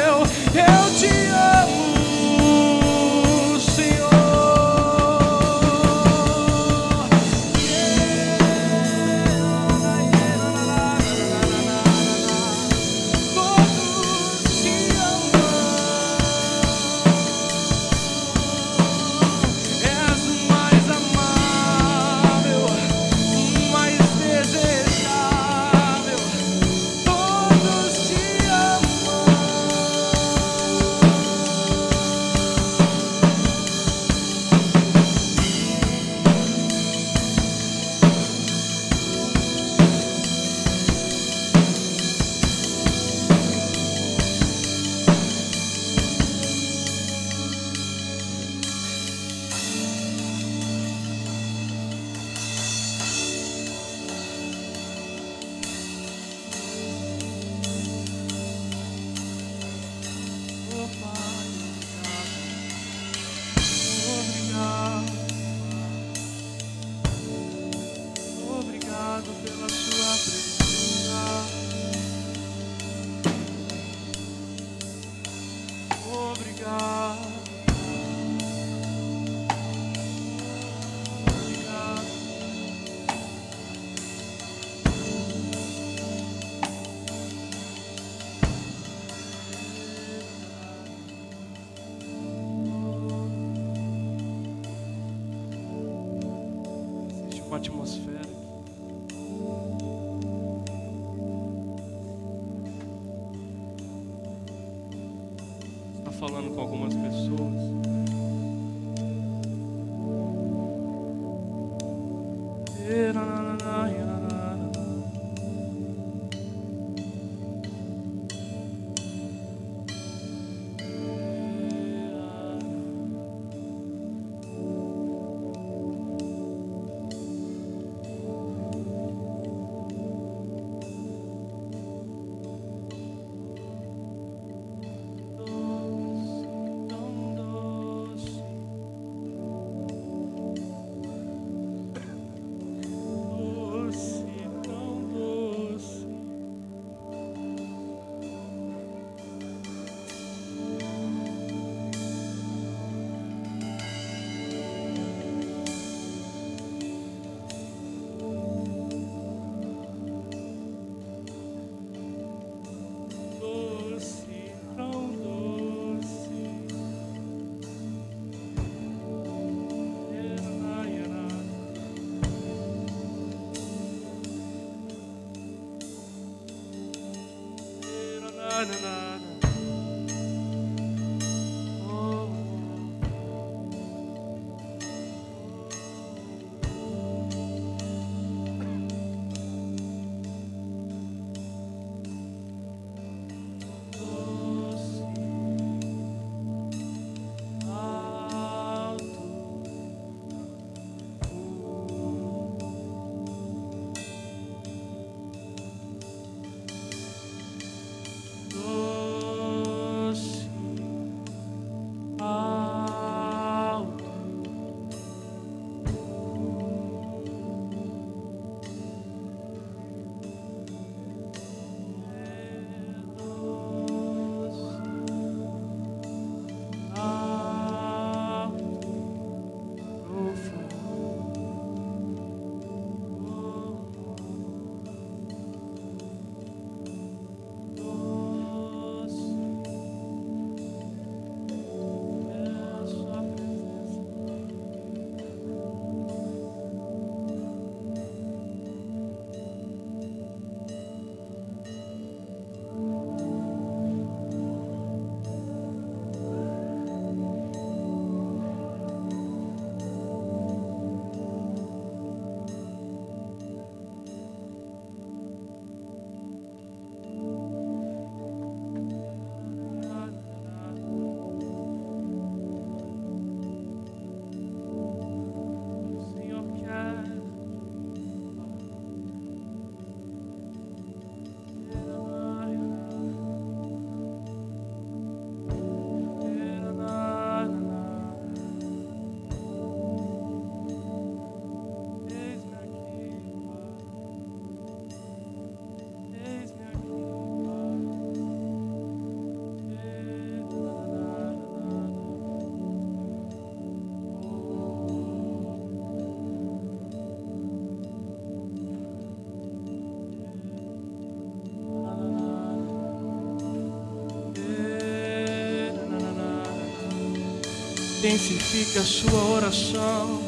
Intensifique a sua oração.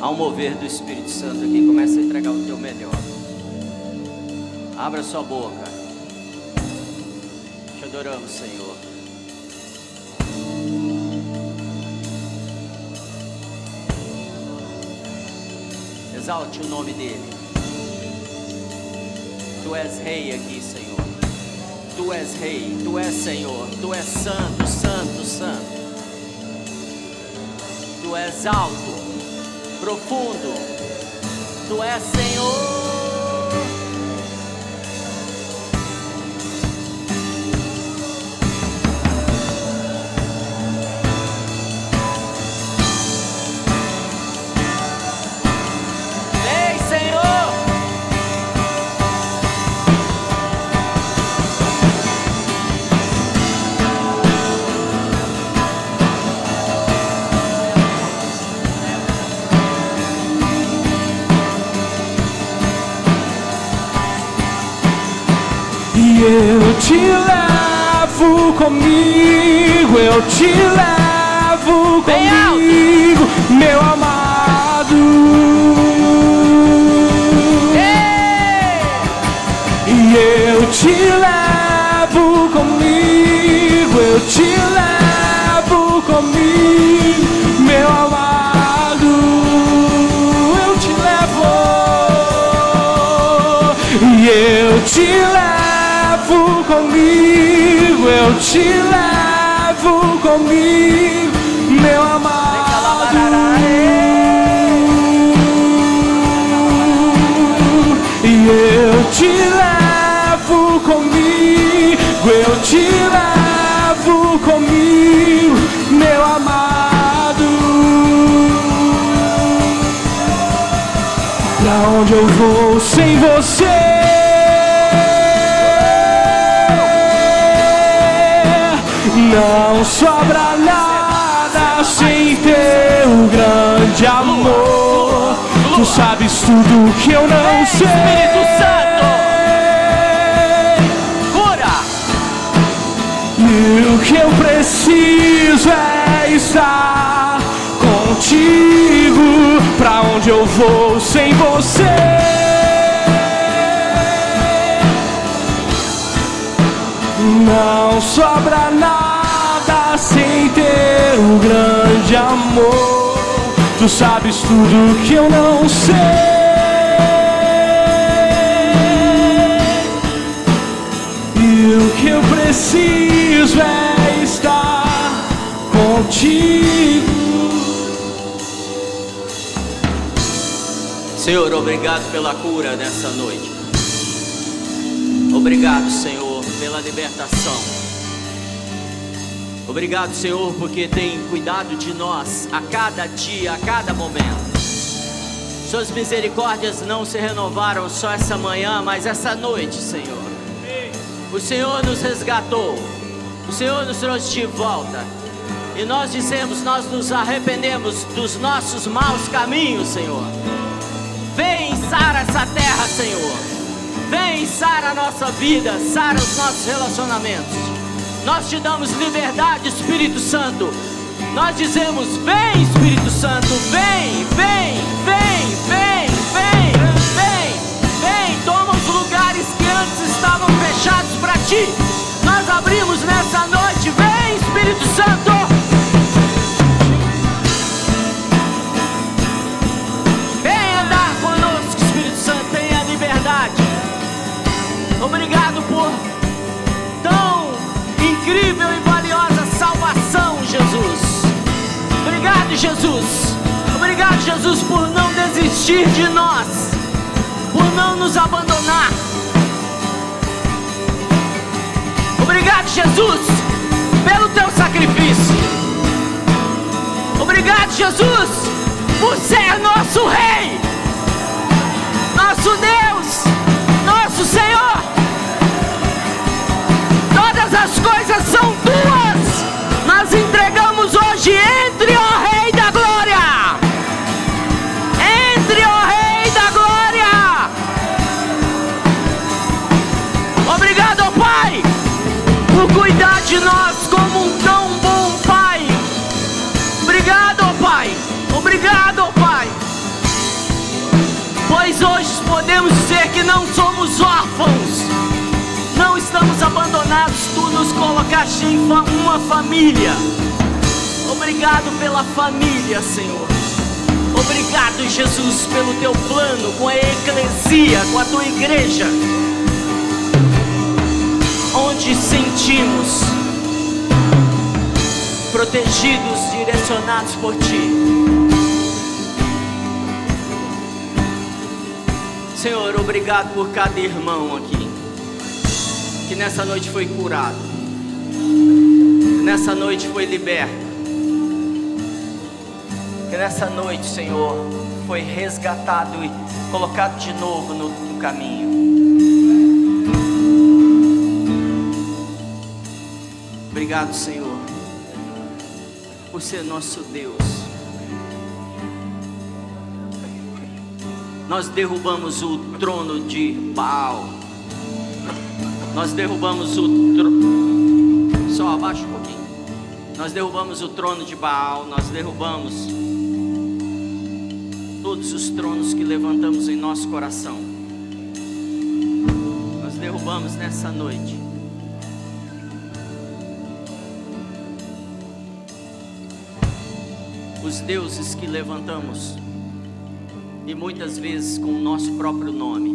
Ao mover do Espírito Santo aqui, começa a entregar o. Abra sua boca. Te adoramos, Senhor. Exalte o nome dele. Tu és rei aqui, Senhor. Tu és rei, tu és Senhor, tu és santo, santo, santo. Tu és alto, profundo. Tu és Senhor. Te levo comigo, eu te levo comigo, meu amado. E eu te levo comigo, eu te levo comigo, meu amado. Eu te levo, e eu te levo comigo, eu te levo comigo, meu amado. E eu te levo comigo, eu te levo comigo, meu amado. Pra onde eu vou sem você? Não sobra nada sem teu grande amor. Tu sabes tudo que eu não sei. Espírito Santo. Cura! E o que eu preciso é estar contigo. Pra onde eu vou sem você? Não sobra nada sem ter o grande amor. Tu sabes tudo que eu não sei. E o que eu preciso é estar contigo. Senhor, obrigado pela cura nessa noite. Obrigado, Senhor, pela libertação. Obrigado, Senhor, porque tem cuidado de nós a cada dia, a cada momento. Suas misericórdias não se renovaram só essa manhã, mas essa noite, Senhor. O Senhor nos resgatou, o Senhor nos trouxe de volta. E nós dizemos, nós nos arrependemos dos nossos maus caminhos, Senhor. Vem sara essa terra, Senhor. Vem sara a nossa vida, sara os nossos relacionamentos. Nós te damos liberdade, Espírito Santo. Nós dizemos: Vem, Espírito Santo, vem, vem, vem, vem, vem, vem, vem. Toma os lugares que antes estavam fechados para ti. Nós abrimos nessa noite. Vem, Espírito Santo. Obrigado, Jesus. Obrigado, Jesus, por não desistir de nós, por não nos abandonar. Obrigado, Jesus, pelo teu sacrifício. Obrigado, Jesus, por ser nosso Rei, podemos dizer que não somos órfãos. Não estamos abandonados, tu nos colocaste em uma família. Obrigado pela família, Senhor. Obrigado, Jesus, pelo teu plano com a eclesia, com a tua igreja. Onde sentimos protegidos, direcionados por ti. Senhor, obrigado por cada irmão aqui que nessa noite foi curado, nessa noite foi liberto, que nessa noite, Senhor, foi resgatado e colocado de novo no, no caminho. Obrigado, Senhor, por ser nosso Deus. Nós derrubamos o trono de Baal. Nós derrubamos o trono. Só abaixa um pouquinho. Nós derrubamos o trono de Baal. Nós derrubamos todos os tronos que levantamos em nosso coração. Nós derrubamos nessa noite. Os deuses que levantamos e muitas vezes com o nosso próprio nome.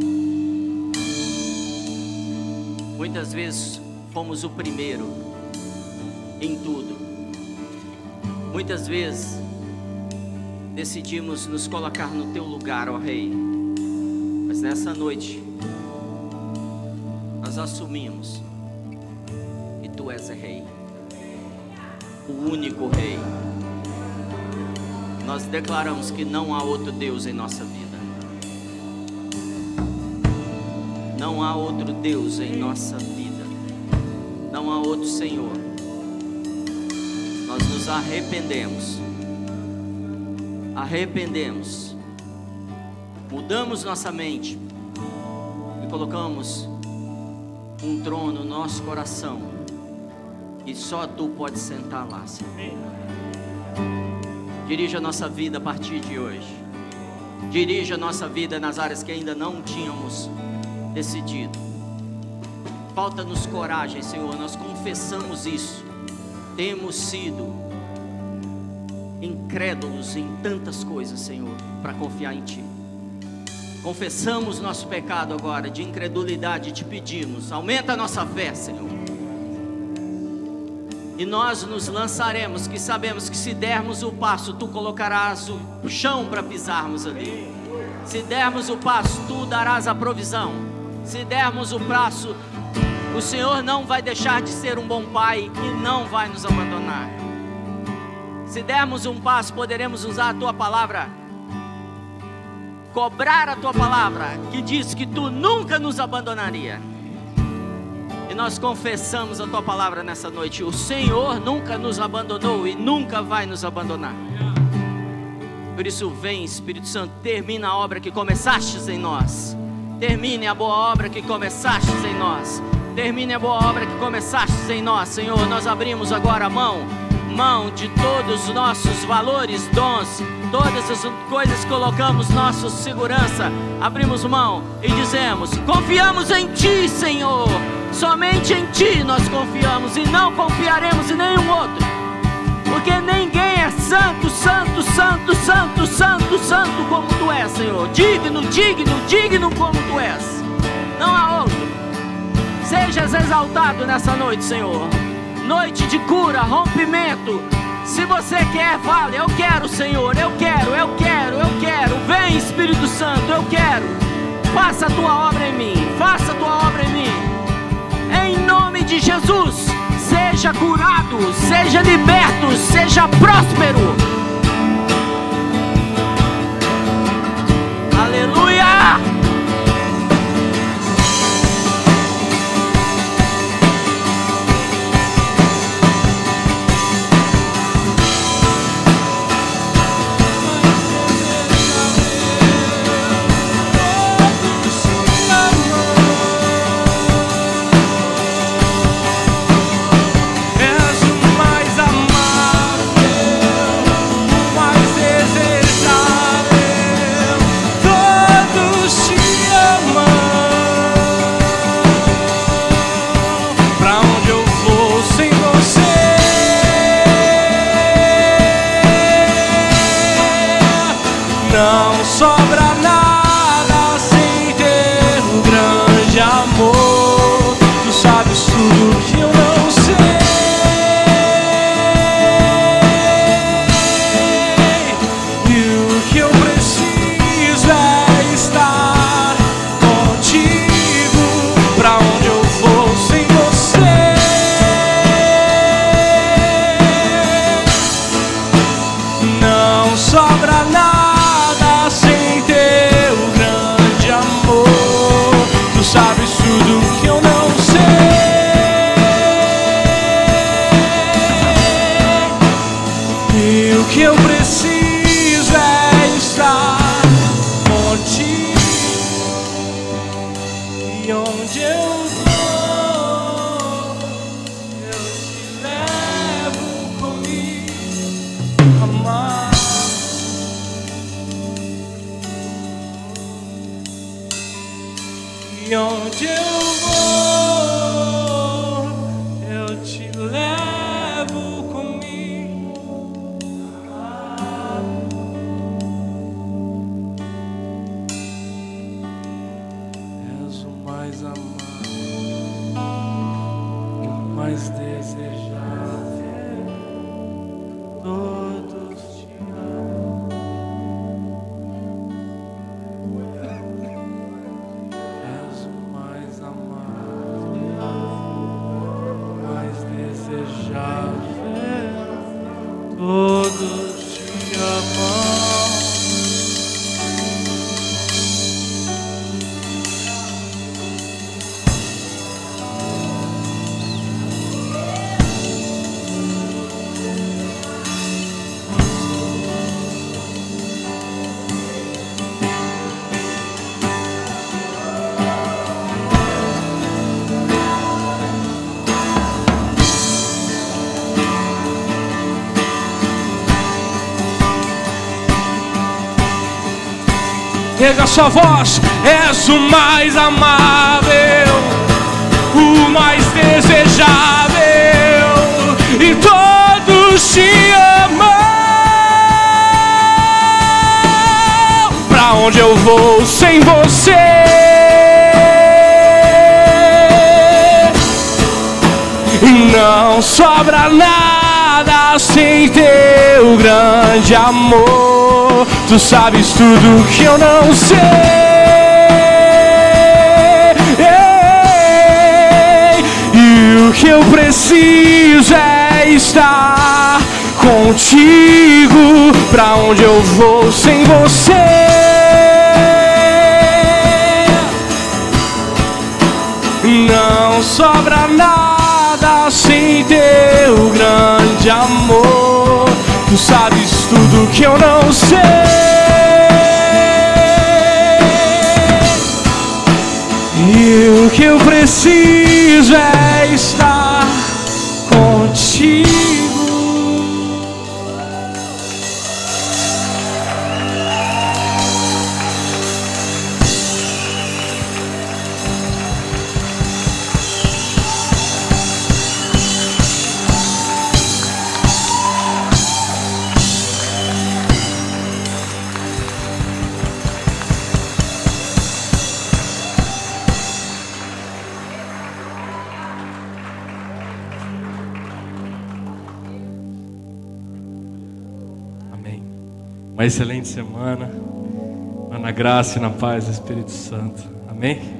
Muitas vezes fomos o primeiro em tudo. Muitas vezes decidimos nos colocar no teu lugar, ó Rei. Mas nessa noite nós assumimos que tu és Rei, o único Rei nós declaramos que não há outro Deus em nossa vida. Não há outro Deus em nossa vida. Não há outro Senhor. Nós nos arrependemos. Arrependemos. Mudamos nossa mente e colocamos um trono no nosso coração. E só tu pode sentar lá, Senhor. Dirija a nossa vida a partir de hoje. Dirija a nossa vida nas áreas que ainda não tínhamos decidido. Falta-nos coragem, Senhor. Nós confessamos isso. Temos sido incrédulos em tantas coisas, Senhor, para confiar em Ti. Confessamos nosso pecado agora de incredulidade e te pedimos, aumenta a nossa fé, Senhor e nós nos lançaremos, que sabemos que se dermos o passo, tu colocarás o chão para pisarmos ali. Se dermos o passo, tu darás a provisão. Se dermos o passo, o Senhor não vai deixar de ser um bom pai e não vai nos abandonar. Se dermos um passo, poderemos usar a tua palavra, cobrar a tua palavra, que diz que tu nunca nos abandonaria nós confessamos a tua palavra nessa noite. O Senhor nunca nos abandonou e nunca vai nos abandonar. Por isso, vem, Espírito Santo, termina a obra que começastes em nós. Termine a boa obra que começastes em nós. Termine a boa obra que começastes em nós, Senhor. Nós abrimos agora a mão, mão de todos os nossos valores, dons, todas as coisas que colocamos nossa segurança. Abrimos mão e dizemos: Confiamos em Ti, Senhor. Somente em Ti nós confiamos e não confiaremos em nenhum outro. Porque ninguém é santo, santo, santo, santo, santo, santo como Tu és, Senhor. Digno, digno, digno como Tu és. Não há outro. Sejas exaltado nessa noite, Senhor. Noite de cura, rompimento. Se você quer, fale: Eu quero, Senhor. Eu quero, eu quero, eu quero. Vem, Espírito Santo, eu quero. Faça a tua obra em mim. Faça a tua obra em mim em nome de Jesus. Seja curado, seja liberto, seja próspero. Aleluia! Onde eu Erga sua voz, és o mais amável, o mais desejável, e todos te amam. Pra onde eu vou sem você? E não sobra nada sem teu grande amor. Tu sabes tudo que eu não sei. E o que eu preciso é estar contigo. Pra onde eu vou sem você? Não sobra nada sem teu grande amor. Tu sabes tudo que eu não sei. E o que eu preciso é estar Uma excelente semana. Na graça e na paz do Espírito Santo. Amém.